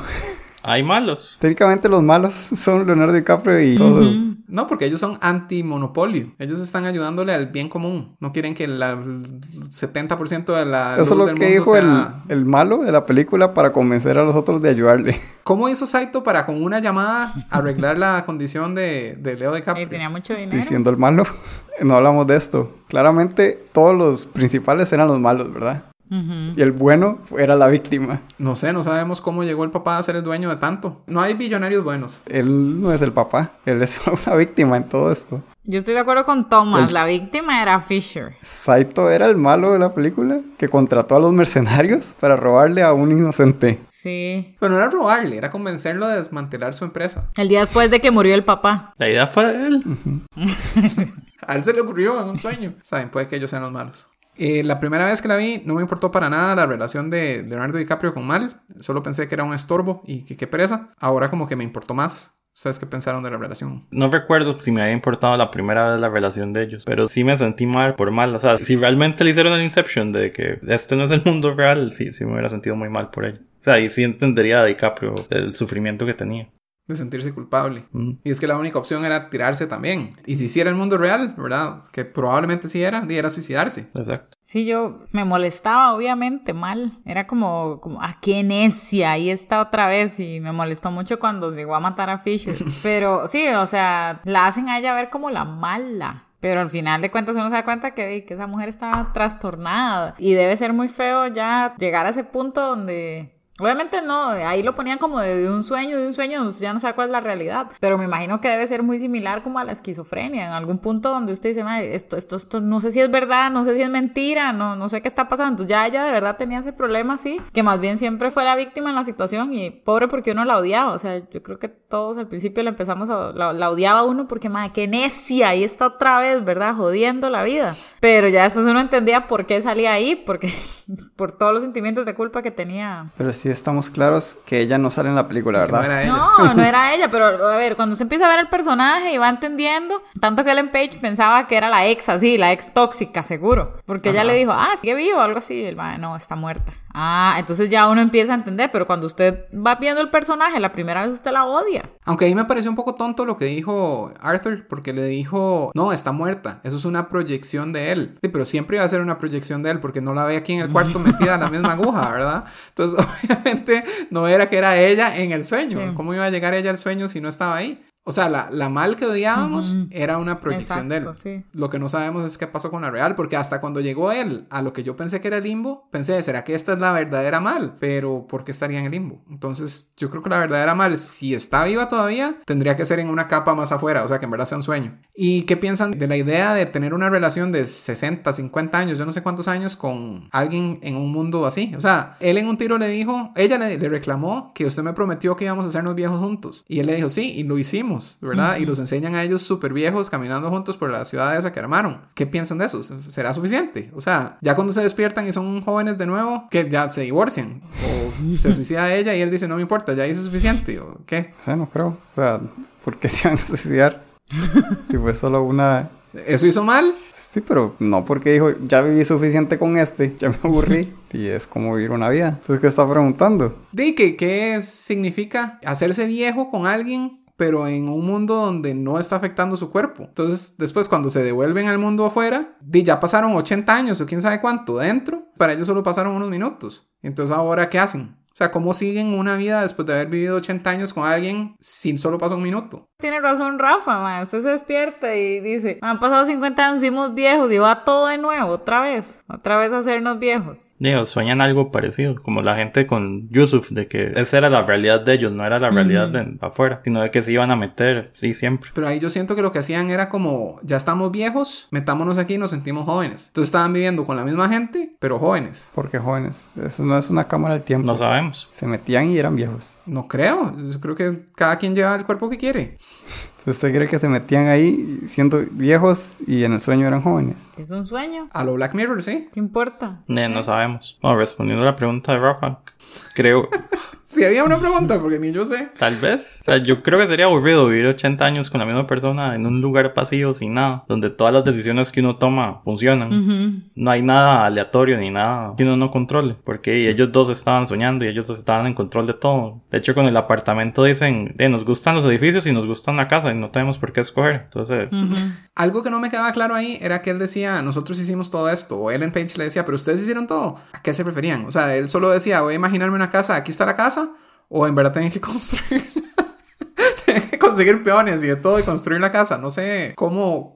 Hay malos. Técnicamente los malos son Leonardo DiCaprio y todos. No, porque ellos son anti-monopolio. Ellos están ayudándole al bien común. No quieren que la- el 70% de la Eso es lo del que dijo el, sea- el malo de la película para convencer a los otros de ayudarle. ¿Cómo hizo Saito para con una llamada arreglar la condición de, de Leo DiCaprio? tenía mucho dinero. Diciendo el malo. No hablamos de esto. Claramente todos los principales eran los malos, ¿verdad? Y el bueno era la víctima. No sé, no sabemos cómo llegó el papá a ser el dueño de tanto. No hay billonarios buenos. Él no es el papá. Él es una víctima en todo esto. Yo estoy de acuerdo con Thomas. El- La víctima era Fisher. Saito era el malo de la película que contrató a los mercenarios para robarle a un inocente. Sí. Pero no era robarle, era convencerlo de desmantelar su empresa. El día después de que murió el papá. La idea fue de él. A él se le ocurrió en un sueño. Saben, puede que ellos sean los malos. Eh, la primera vez que la vi, no me importó para nada la relación de Leonardo DiCaprio con Mal. Solo pensé que era un estorbo y que qué pereza. Ahora como que me importó más. ¿Ustedes qué pensaron de la relación? No recuerdo si me había importado la primera vez la relación de ellos, pero sí me sentí mal por mal. O sea, si realmente le hicieron el Inception de que este no es el mundo real, sí, sí me hubiera sentido muy mal por ello. O sea, y sí entendería DiCaprio el sufrimiento que tenía. De sentirse culpable. Mm. Y es que la única opción era tirarse también. Y si hiciera el mundo real, ¿verdad? Que probablemente sí era, y era suicidarse. Exacto. Sí, yo me molestaba, obviamente, mal. Era como, como, ah, qué necia, ahí está otra vez. Y me molestó mucho cuando llegó a matar a Fisher. Pero sí, o sea, la hacen a ella ver como la mala. Pero al final de cuentas uno se da cuenta que, que esa mujer estaba trastornada. Y debe ser muy feo ya llegar a ese punto donde Obviamente no, ahí lo ponían como de, un sueño, de un sueño, ya no sé cuál es la realidad. Pero me imagino que debe ser muy similar como a la esquizofrenia, en algún punto donde usted dice, "Mae, esto, esto, esto, no sé si es verdad, no sé si es mentira, no, no sé qué está pasando. Entonces ya ella de verdad tenía ese problema así, que más bien siempre fue la víctima en la situación y pobre porque uno la odiaba. O sea, yo creo que todos al principio la empezamos a, la, la odiaba uno porque, madre, qué necia, ahí está otra vez, ¿verdad? Jodiendo la vida. Pero ya después uno entendía por qué salía ahí, porque por todos los sentimientos de culpa que tenía. Pero sí estamos claros que ella no sale en la película, Que no ¿verdad? era ella. No, no era ella, pero a ver, cuando usted empieza a ver el personaje y va entendiendo, tanto que Ellen Page pensaba que era la ex así, la ex tóxica, seguro. Porque ella le dijo, ah, sigue vivo, algo así. El no, está muerta. Ah, entonces ya uno empieza a entender, pero cuando usted va viendo el personaje, la primera vez usted la odia. Aunque ahí me pareció un poco tonto lo que dijo Arthur, porque le dijo, no, está muerta, eso es una proyección de él. Sí, pero siempre iba a ser una proyección de él, porque no la ve aquí en el cuarto metida a la misma aguja, ¿verdad? Entonces, obviamente, no era que era ella en el sueño. Sí. ¿Cómo iba a llegar ella al sueño si no estaba ahí? O sea, la, la mal que odiábamos era una proyección de él. Exacto, sí. Lo que no sabemos es qué pasó con la real, porque hasta cuando llegó él a lo que yo pensé que era el limbo, pensé, ¿será que esta es la verdadera mal? Pero, ¿por qué estaría en el limbo? Entonces, yo creo que la verdadera mal, si está viva todavía, tendría que ser en una capa más afuera, o sea, que en verdad sea un sueño. ¿Y qué piensan de la idea de tener una relación de 60, 50 años, yo no sé cuántos años, con alguien en un mundo así? O sea, él en un tiro le dijo, ella le, le reclamó que usted me prometió que íbamos a hacernos viejos juntos. Y él le dijo, sí, y lo hicimos, ¿verdad? Y los enseñan a ellos súper viejos caminando juntos por la ciudad esa que armaron. ¿Qué piensan de eso? ¿Será suficiente? O sea, ya cuando se despiertan y son jóvenes de nuevo, que ya se divorcian. O se suicida ella y él dice, no me importa, ya hice suficiente. ¿O qué? O sea, no creo. O sea, ¿por qué se van a suicidar? si fue solo una... ¿Eso hizo mal? Sí, pero no porque dijo, ya viví suficiente con este, ya me aburrí. y es como vivir una vida. Entonces, ¿qué está preguntando? Di qué significa hacerse viejo con alguien pero en un mundo donde no está afectando su cuerpo. Entonces, después cuando se devuelven al mundo afuera, ya pasaron 80 años o quién sabe cuánto dentro, para ellos solo pasaron unos minutos. Entonces, ahora ¿qué hacen? O sea, ¿cómo siguen una vida después de haber vivido 80 años con alguien sin solo pasó un minuto? Tiene razón Rafa, ma. usted se despierta y dice, han pasado 50 años, hicimos viejos y va todo de nuevo, otra vez, otra vez a hacernos viejos. Digo, sueñan algo parecido, como la gente con Yusuf, de que esa era la realidad de ellos, no era la realidad de afuera, sino de que se iban a meter, sí, siempre. Pero ahí yo siento que lo que hacían era como, ya estamos viejos, metámonos aquí y nos sentimos jóvenes. Entonces estaban viviendo con la misma gente, pero jóvenes. Porque jóvenes, eso no es una cámara del tiempo. No sabemos. Se metían y eran viejos. No creo, yo creo que cada quien lleva el cuerpo que quiere. Entonces, ¿usted cree que se metían ahí siendo viejos y en el sueño eran jóvenes? Es un sueño, A lo Black Mirror, sí. ¿qué importa? Eh, no sabemos. Bueno, respondiendo a la pregunta de Rafa, creo, Si había una pregunta, porque ni yo sé. tal vez. O sea, yo creo que sería aburrido vivir 80 años con la misma persona en un lugar vacío, sin nada, donde todas las decisiones que uno toma funcionan. No hay nada aleatorio ni nada que uno no controle, porque ellos dos estaban soñando y ellos dos estaban en control de todo. De hecho, con el apartamento dicen, eh, nos gustan los edificios y nos gusta la casa y no tenemos por qué escoger. Entonces, Algo que no me quedaba claro ahí era que él decía, nosotros hicimos todo esto. O Ellen Page le decía, pero ustedes hicieron todo. ¿A qué se referían? O sea, él solo decía, voy a imaginarme una casa, aquí está la casa. O en verdad tienen que construir. tienen que conseguir peones y de todo y construir la casa. No sé cómo.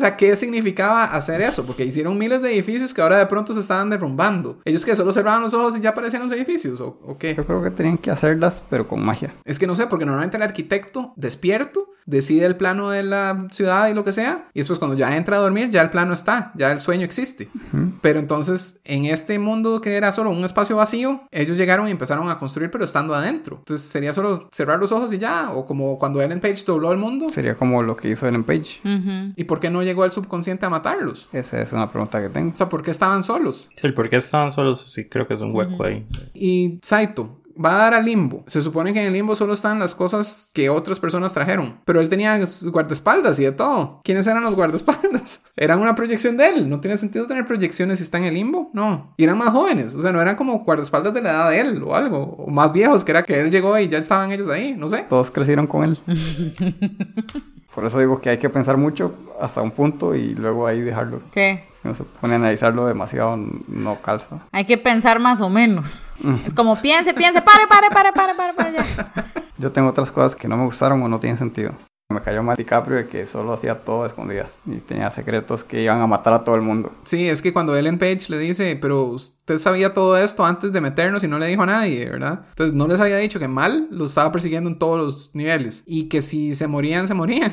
O sea, ¿qué significaba hacer eso? Porque hicieron miles de edificios que ahora de pronto se estaban derrumbando. Ellos que solo cerraban los ojos y ya aparecían los edificios, ¿o, o qué? Yo creo que tenían que hacerlas, pero con magia. Es que no sé, porque normalmente el arquitecto despierto decide el plano de la ciudad y lo que sea, y después cuando ya entra a dormir ya el plano está, ya el sueño existe. Pero entonces en este mundo que era solo un espacio vacío, ellos llegaron y empezaron a construir pero estando adentro. Entonces sería solo cerrar los ojos y ya, o como cuando Ellen Page dobló el mundo. Sería como lo que hizo Ellen Page. ¿Y por qué no llegó el subconsciente a matarlos? Esa es una pregunta que tengo. O sea, ¿por qué estaban solos? sí, el por qué estaban solos, sí creo que es un hueco ahí. Y Saito va a dar al limbo. Se supone que en el limbo solo están las cosas que otras personas trajeron. Pero él tenía guardaespaldas y de todo. ¿Quiénes eran los guardaespaldas? Eran una proyección de él. No tiene sentido tener proyecciones si está en el limbo. No. Y eran más jóvenes. O sea, no eran como guardaespaldas de la edad de él o algo. O más viejos, que era que él llegó y ya estaban ellos ahí. No sé. Todos crecieron con él. Por eso digo que hay que pensar mucho hasta un punto y luego ahí dejarlo. ¿Qué? Si uno se pone a analizarlo demasiado, no calza. Hay que pensar más o menos. Es como piense, piense, pare, pare, pare, pare, pare, pare, ya. Yo tengo otras cosas que no me gustaron o no tienen sentido. Me cayó mal DiCaprio de que solo hacía todo a escondidas y tenía secretos que iban a matar a todo el mundo. Sí, es que cuando Ellen Page le dice, pero usted sabía todo esto antes de meternos y no le dijo a nadie, ¿verdad? Entonces no les había dicho que mal lo estaba persiguiendo en todos los niveles y que si se morían, se morían.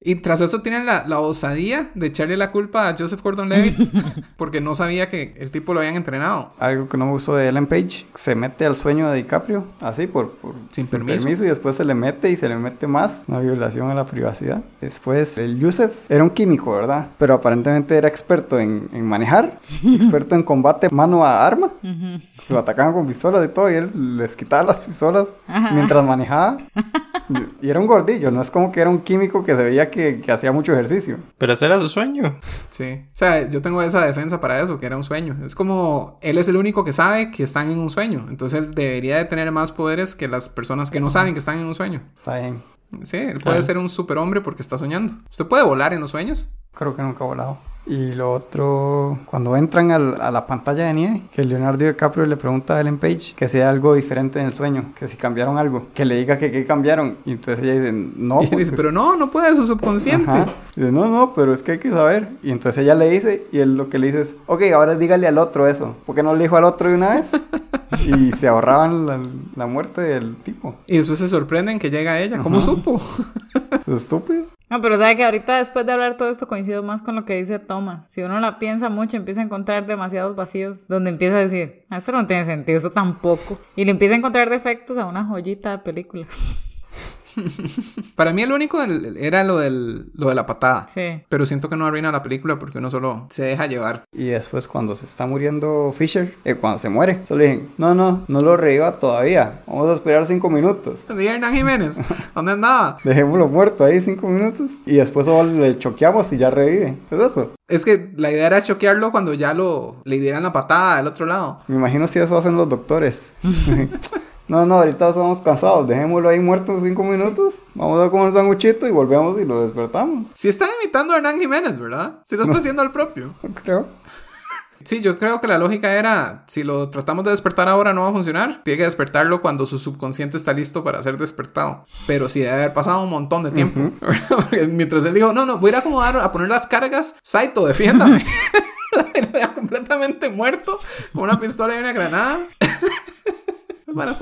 Y tras eso tienen la, la osadía de echarle la culpa a Joseph Gordon-Levitt porque no sabía que el tipo lo habían entrenado. Algo que no me gustó de Ellen Page, se mete al sueño de DiCaprio, así por, por Sin permiso. y después se le mete y se le mete más, una violación a la privacidad. Después el Yusef era un químico, ¿verdad? Pero aparentemente era experto en, en manejar, experto en combate mano a arma. Lo atacaban con pistolas y todo y él les quitaba las pistolas mientras manejaba. Y- Y era un gordillo, no es como que era un químico que se veía que, que hacía mucho ejercicio. Pero ese era su sueño. Sí. O sea, yo tengo esa defensa para eso, que era un sueño. Es como él es el único que sabe que están en un sueño. Entonces él debería de tener más poderes que las personas que no saben que están en un sueño. Está bien. Sí, él puede ser un superhombre porque está soñando. ¿Usted puede volar en los sueños? Creo que nunca ha volado. Y lo otro, cuando entran al- a la pantalla de nieve, que Leonardo DiCaprio le pregunta a Ellen Page que sea algo diferente en el sueño, que si cambiaron algo, que le diga que qué cambiaron. Y entonces ella dice, no. y él dice, pero no, no puede, su subconsciente. Ajá. Dice, no, no, pero es que hay que saber. Y entonces ella le dice, y él lo que le dice es, ok, ahora dígale al otro eso. ¿Por qué no le dijo al otro de una vez? y se ahorraban la, la muerte del tipo. Y después se sorprenden que llega ella. ¿Cómo supo? Es estúpido. No, pero sabe que ahorita después de hablar todo esto coincido más con lo que dice Thomas. Si uno la piensa mucho, empieza a encontrar demasiados vacíos donde empieza a decir, "Ah, eso no tiene sentido, eso tampoco. Y le empieza a encontrar defectos a una joyita de película. Para mí el único el- era lo, del, lo de la patada. Sí. Pero siento que no arruina la película porque uno solo se deja llevar. Y después cuando se está muriendo Fisher, eh, cuando se muere, solo dicen, no, no, no lo reviva todavía. Vamos a esperar cinco minutos. Di Hernán Jiménez, ¿dónde andaba? Dejémoslo muerto ahí cinco minutos. Y después solo le choqueamos y ya revive. Es eso. Es que la idea era choquearlo cuando ya lo le dieran la patada del otro lado. Me imagino si eso hacen los doctores. no, no, ahorita estamos cansados. Dejémoslo ahí muerto cinco minutos. Vamos a comer un sanguchito y volvemos y lo despertamos. Si está imitando a Hernán Jiménez, ¿verdad? Si lo está haciendo al propio. No creo. Sí, yo creo que la lógica era, si lo tratamos de despertar ahora no va a funcionar, tiene que despertarlo cuando su subconsciente está listo para ser despertado. Pero sí debe haber pasado un montón de tiempo. Porque mientras él dijo, no, no, voy a ir a acomodar, a poner las cargas, Saito, defiéndame. Completamente muerto, con una pistola y una granada. Es buena.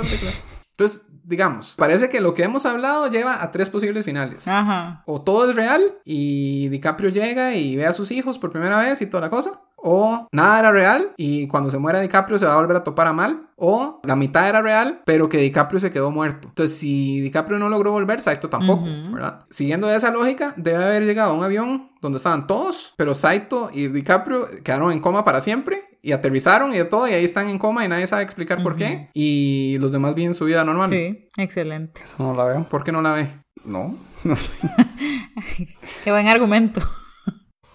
Entonces, digamos, parece que lo que hemos hablado lleva a tres posibles finales. Ajá. O todo es real y DiCaprio llega y ve a sus hijos por primera vez y toda la cosa. O nada era real y cuando se muera DiCaprio se va a volver a topar a mal. O la mitad era real, pero que DiCaprio se quedó muerto. Entonces, si DiCaprio no logró volver, Saito tampoco, ¿verdad? Siguiendo esa lógica, debe haber llegado a un avión donde estaban todos, pero Saito y DiCaprio quedaron en coma para siempre. Y aterrizaron y de todo, y ahí están en coma y nadie sabe explicar por qué. Y los demás viven su vida normal. Sí, excelente. Eso no la veo. ¿Por qué no la ve? No. Qué buen argumento.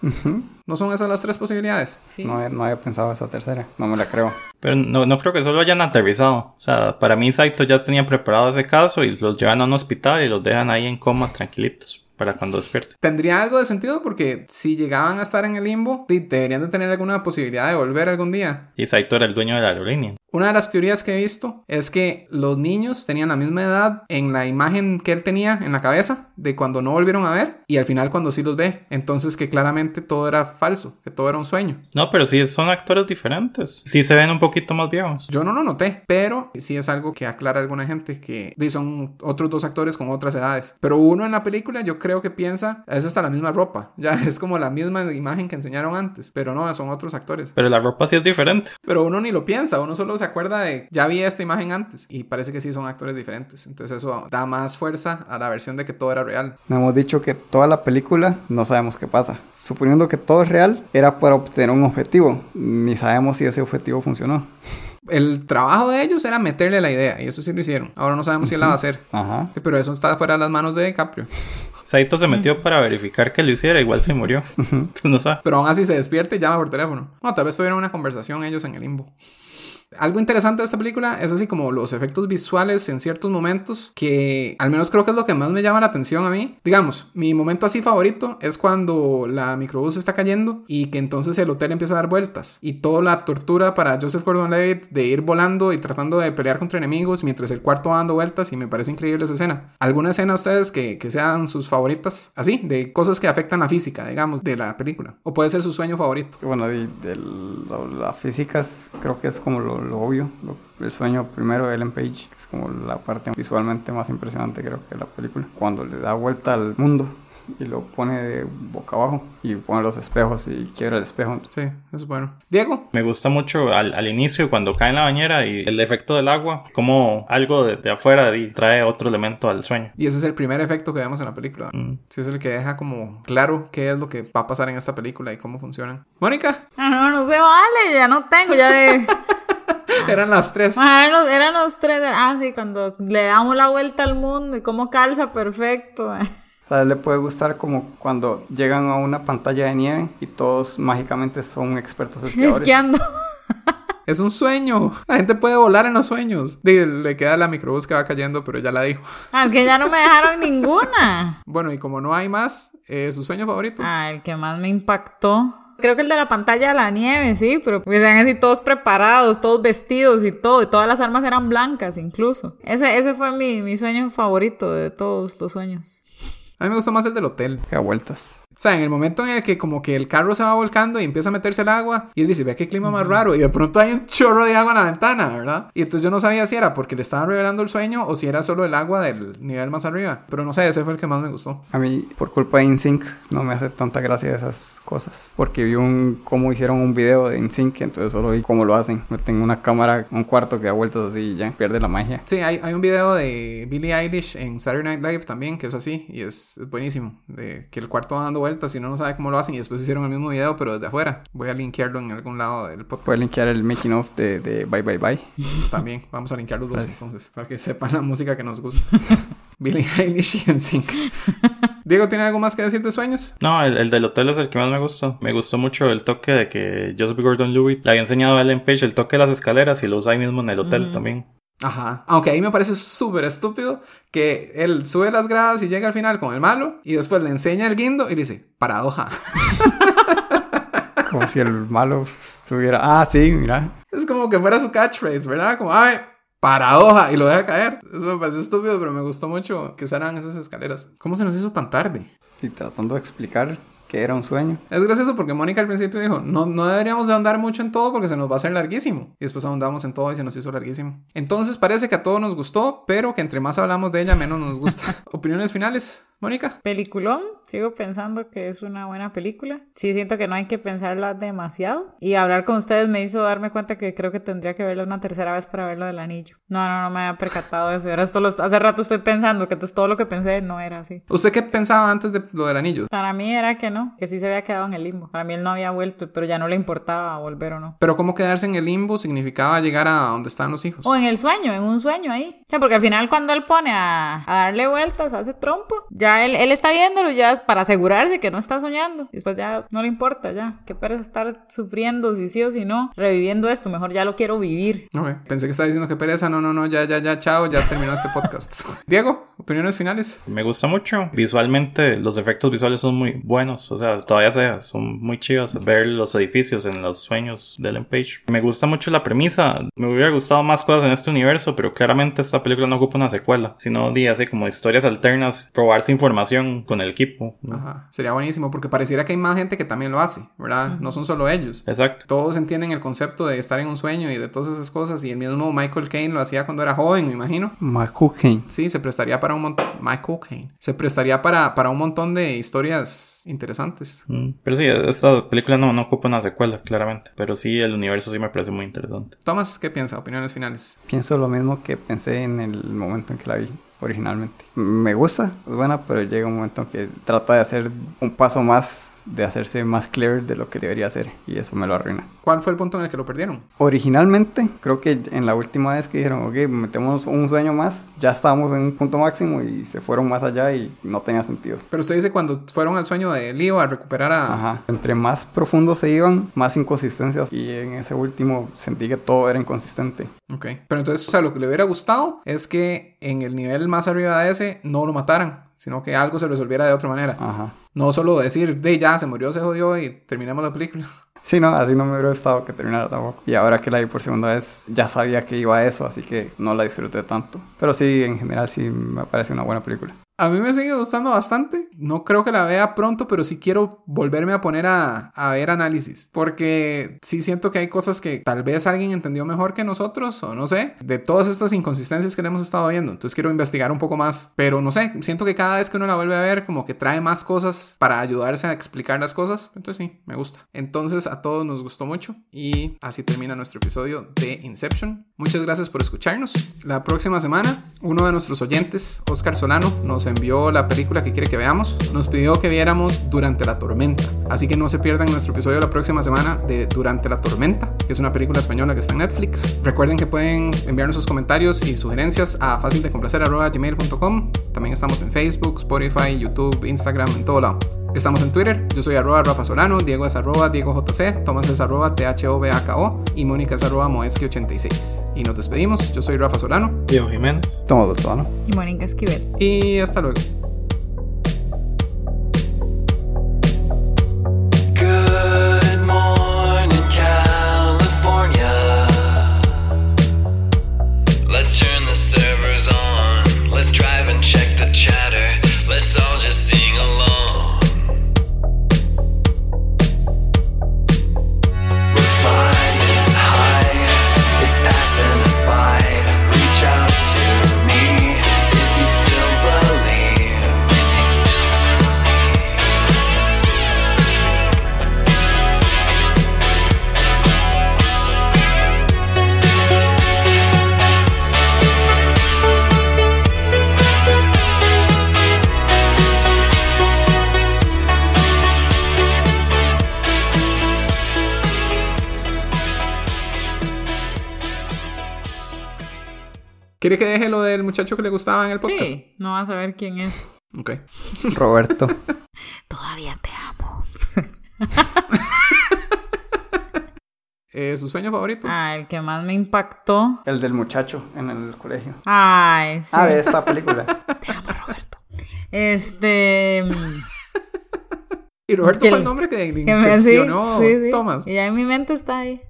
¿No son esas las tres posibilidades? Sí. No, no había pensado esa tercera. No me la creo. Pero no, no creo que solo hayan aterrizado. O sea, para mí Saito ya tenía preparado ese caso y los llevan a un hospital y los dejan ahí en coma tranquilitos para cuando despierte. Tendría algo de sentido porque si llegaban a estar en el limbo, de- deberían de tener alguna posibilidad de volver algún día. Y Saito era el dueño de la aerolínea. Una de las teorías que he visto es que los niños tenían la misma edad en la imagen que él tenía en la cabeza de cuando no volvieron a ver y al final cuando sí los ve. Entonces que claramente todo era falso, que todo era un sueño. No, pero sí son actores diferentes. Sí se ven un poquito más viejos. Yo no lo noté, pero sí es algo que aclara alguna gente que son otros dos actores con otras edades. Pero uno en la película yo creo que piensa, es hasta la misma ropa, ya es como la misma imagen que enseñaron antes, pero no, son otros actores. Pero la ropa sí es diferente. Pero uno ni lo piensa, uno solo se acuerda de, ya vi esta imagen antes y parece que sí son actores diferentes. Entonces eso da más fuerza a la versión de que todo era real. No hemos dicho que toda la película no sabemos qué pasa. Suponiendo que todo es real, era para obtener un objetivo. Ni sabemos si ese objetivo funcionó. El trabajo de ellos era meterle la idea y eso sí lo hicieron. Ahora no sabemos si él la va a hacer. Ajá. Pero eso está fuera de las manos de DiCaprio. Saito se metió para verificar que lo hiciera, igual se murió. Tú no sabes. Pero aún así se despierta y llama por teléfono. No, tal vez tuvieron una conversación ellos en el limbo. Algo interesante de esta película es así como los efectos visuales en ciertos momentos que al menos creo que es lo que más me llama la atención a mí. Digamos, mi momento así favorito es cuando la microbús está cayendo y que entonces el hotel empieza a dar vueltas y toda la tortura para Joseph Gordon-Levitt de ir volando y tratando de pelear contra enemigos mientras el cuarto va dando vueltas y me parece increíble esa escena. ¿Alguna escena a ustedes que, que sean sus favoritas? Así, de cosas que afectan la física, digamos, de la película. O puede ser su sueño favorito. Bueno, de, de lo- la física es- creo que es como lo, lo obvio. lo- el sueño primero de Ellen Page, que es como la parte visualmente más impresionante creo que de la película. Cuando le da vuelta al mundo y lo pone de boca abajo y pone los espejos y quiebra el espejo. Sí, es bueno. Diego, Me gusta mucho al, al inicio cuando cae en la bañera y el efecto del agua, como algo de, de afuera y trae otro elemento al sueño. y ese es el primer efecto que vemos en la película. Mm. Sí, es el que deja como claro qué es lo que va a pasar en esta película y cómo funcionan. Mónica, no, no se vale, ya no tengo, ya de... eran las tres. Ah, eran, los, eran los tres, ah, sí, cuando le damos la vuelta al mundo y cómo calza perfecto. O sea, le puede gustar como cuando llegan a una pantalla de nieve y todos mágicamente son expertos esquiadores. Esquiando. Es un sueño. La gente puede volar en los sueños. Le queda la microbús que va cayendo, pero ya la dijo. Ah, es que ya no me dejaron ninguna. Bueno, y como no hay más, eh, su sueño favorito. Ah, el que más me impactó. Creo que el de la pantalla de la nieve, sí, pero que sean así todos preparados, todos vestidos y todo, y todas las armas eran blancas incluso. Ese, ese fue mi, mi sueño favorito de todos los sueños. A mí me gustó más el del hotel. Que da vueltas. O sea, en el momento en el que como que el carro se va volcando y empieza a meterse el agua y él dice, vea qué clima más raro y de pronto hay un chorro de agua en la ventana, ¿verdad? Y entonces yo no sabía si era porque le estaban revelando el sueño o si era solo el agua del nivel más arriba. Pero no sé, ese fue el que más me gustó. A mí, por culpa de InSync, no me hace tanta gracia esas cosas. Porque vi un cómo hicieron un video de InSync, entonces solo vi cómo lo hacen. Meten una cámara, un cuarto que da vueltas así y ya pierde la magia. Sí, hay, hay un video de Billie Eilish en Saturday Night Live también que es así y es, es buenísimo. De que el cuarto va dando vueltas y uno no sabe cómo lo hacen y después hicieron el mismo video pero desde afuera. Voy a linkearlo en algún lado del podcast. Puedes linkear el making of de, de Bye Bye Bye. También vamos a linkear los dos entonces para que sepan la música que nos gusta. Billie Eilish y NSYNC. Diego, ¿tiene algo más que decir de sueños? No, el, el del hotel es el que más me gustó. Me gustó mucho el toque de que Joseph Gordon-Levitt le había enseñado a Ellen Page el toque de las escaleras y lo usa ahí mismo en el hotel también. Ajá. Aunque ahí me parece súper estúpido que él sube las gradas y llega al final con el malo y después le enseña el guindo y le dice, paradoja. Como si el malo estuviera. Ah, sí, mira. Es como que fuera su catchphrase, ¿verdad? Como, ay, paradoja y lo deja caer. Eso me pareció estúpido, pero me gustó mucho que usaran esas escaleras. ¿Cómo se nos hizo tan tarde? Y tratando de explicar que era un sueño. Es gracioso porque Mónica al principio dijo, no, no deberíamos de ahondar mucho en todo porque se nos va a hacer larguísimo. Y después ahondamos en todo y se nos hizo larguísimo. Entonces parece que a todos nos gustó, pero que entre más hablamos de ella, menos nos gusta. ¿Opiniones finales, Mónica? Peliculón, sigo pensando que es una buena película. Sí, siento que no hay que pensarla demasiado. Y hablar con ustedes me hizo darme cuenta que creo que tendría que verla una tercera vez para ver lo del anillo. No, no, no me había percatado de eso. Y ahora esto lo- hace rato estoy pensando que todo lo que pensé no era así. ¿Usted qué pensaba antes de lo del anillo? Para mí era que no, que sí se había quedado en el limbo. Para mí él no había vuelto, pero ya no le importaba volver o no. Pero cómo quedarse en el limbo significaba llegar a donde están los hijos. O en el sueño, en un sueño ahí. O sea, porque al final cuando él pone a, a darle vueltas, hace trompo, ya él, él está viéndolo ya es para asegurarse que no está soñando. Después ya no le importa, ya. Qué pereza estar sufriendo si sí o si no, reviviendo esto. Mejor ya lo quiero vivir. Ok, Pensé que estaba diciendo que pereza. No, no, no, ya, ya, ya, chao, ya terminó este podcast. Diego, opiniones finales. Me gusta mucho. Visualmente, los efectos visuales son muy buenos. O sea, todavía se, son muy chivas. Ver los edificios en los sueños de Ellen Page. Me gusta mucho la premisa. Me hubiera gustado más cosas en este universo, pero claramente esta película no ocupa una secuela, sino di así como historias alternas, probarse información con el equipo. ¿no? Ajá. Sería buenísimo porque pareciera que hay más gente que también lo hace, ¿verdad? No son solo ellos. Exacto. Todos entienden el concepto de estar en un sueño y de todas esas cosas. Y el mismo Michael Caine lo hacía cuando era joven, me imagino. McCookane. Sí, se prestaría para un montón. Michael Caine. Se prestaría para, para un montón de historias interesantes. Mm, Pero sí, esta película no, no ocupa una secuela, claramente. Pero sí, el universo sí me parece muy interesante. Tomás, ¿qué piensa? Opiniones finales. Pienso lo mismo que pensé en el momento en que la vi originalmente. Me gusta, es buena, pero llega un momento en que trata de hacer un paso más de hacerse más clear de lo que debería ser y eso me lo arruina. ¿Cuál fue el punto en el que lo perdieron? Originalmente, creo que en la última vez que dijeron, ok, metemos un sueño más, ya estábamos en un punto máximo y se fueron más allá y no tenía sentido. Pero usted dice cuando fueron al sueño de Leo a recuperar a... Ajá. Entre más profundo se iban, más inconsistencias y en ese último sentí que todo era inconsistente. Ok. Pero entonces, o sea, lo que le hubiera gustado es que en el nivel más arriba de ese no lo mataran, sino que algo se resolviera de otra manera. Ajá. No solo decir, de ya, se murió, se jodió y terminamos la película. Sí, no, así no me hubiera gustado que terminara tampoco. Y ahora que la vi por segunda vez, ya sabía que iba a eso, así que no la disfruté tanto. Pero sí, en general sí me parece una buena película. A mí me sigue gustando bastante. No creo que la vea pronto, pero sí quiero volverme a poner a, a, ver análisis. Porque sí siento que hay cosas que tal vez alguien entendió mejor que nosotros, o no sé, de todas estas inconsistencias que le hemos estado viendo. Entonces quiero investigar un poco más. Pero no sé, siento que cada vez que uno la vuelve a ver, como que trae más cosas para ayudarse a explicar las cosas. Entonces sí, me gusta. Entonces a todos nos gustó mucho. Y así termina nuestro episodio de Inception. Muchas gracias por escucharnos. La próxima semana, uno de nuestros oyentes, Oscar Solano, nos envió la película que quiere que veamos. Nos pidió que viéramos Durante la Tormenta. Así que no se pierdan nuestro episodio la próxima semana de Durante la Tormenta, que es una película española que está en Netflix. Recuerden que pueden enviarnos sus comentarios y sugerencias a fácildecomplacer.gmail.com. También estamos en Facebook, Spotify, YouTube, Instagram, en todo lado. Estamos en Twitter, yo soy arroba Rafa Solano, Diego es arroba Diego JC, Tomás es arroba THOBAKO y Mónica es arroba Moeski86. Y nos despedimos, yo soy Rafa Solano. Diego Jiménez. Tomás Bolzano. Y Mónica Esquivel. Y hasta luego. ¿Quiere que deje lo del muchacho que le gustaba en el podcast? Sí, no vas a ver quién es. Ok. Roberto. Todavía te amo. Eh, ¿Su sueño favorito? Ah, el que más me impactó. El del muchacho en el colegio. Ay, sí. Ah, de esta película. Te amo, Roberto. Este. Y Roberto que- fue el nombre que le que me- sí, incepcionó sí, sí. Thomas. Y ya en mi mente está ahí.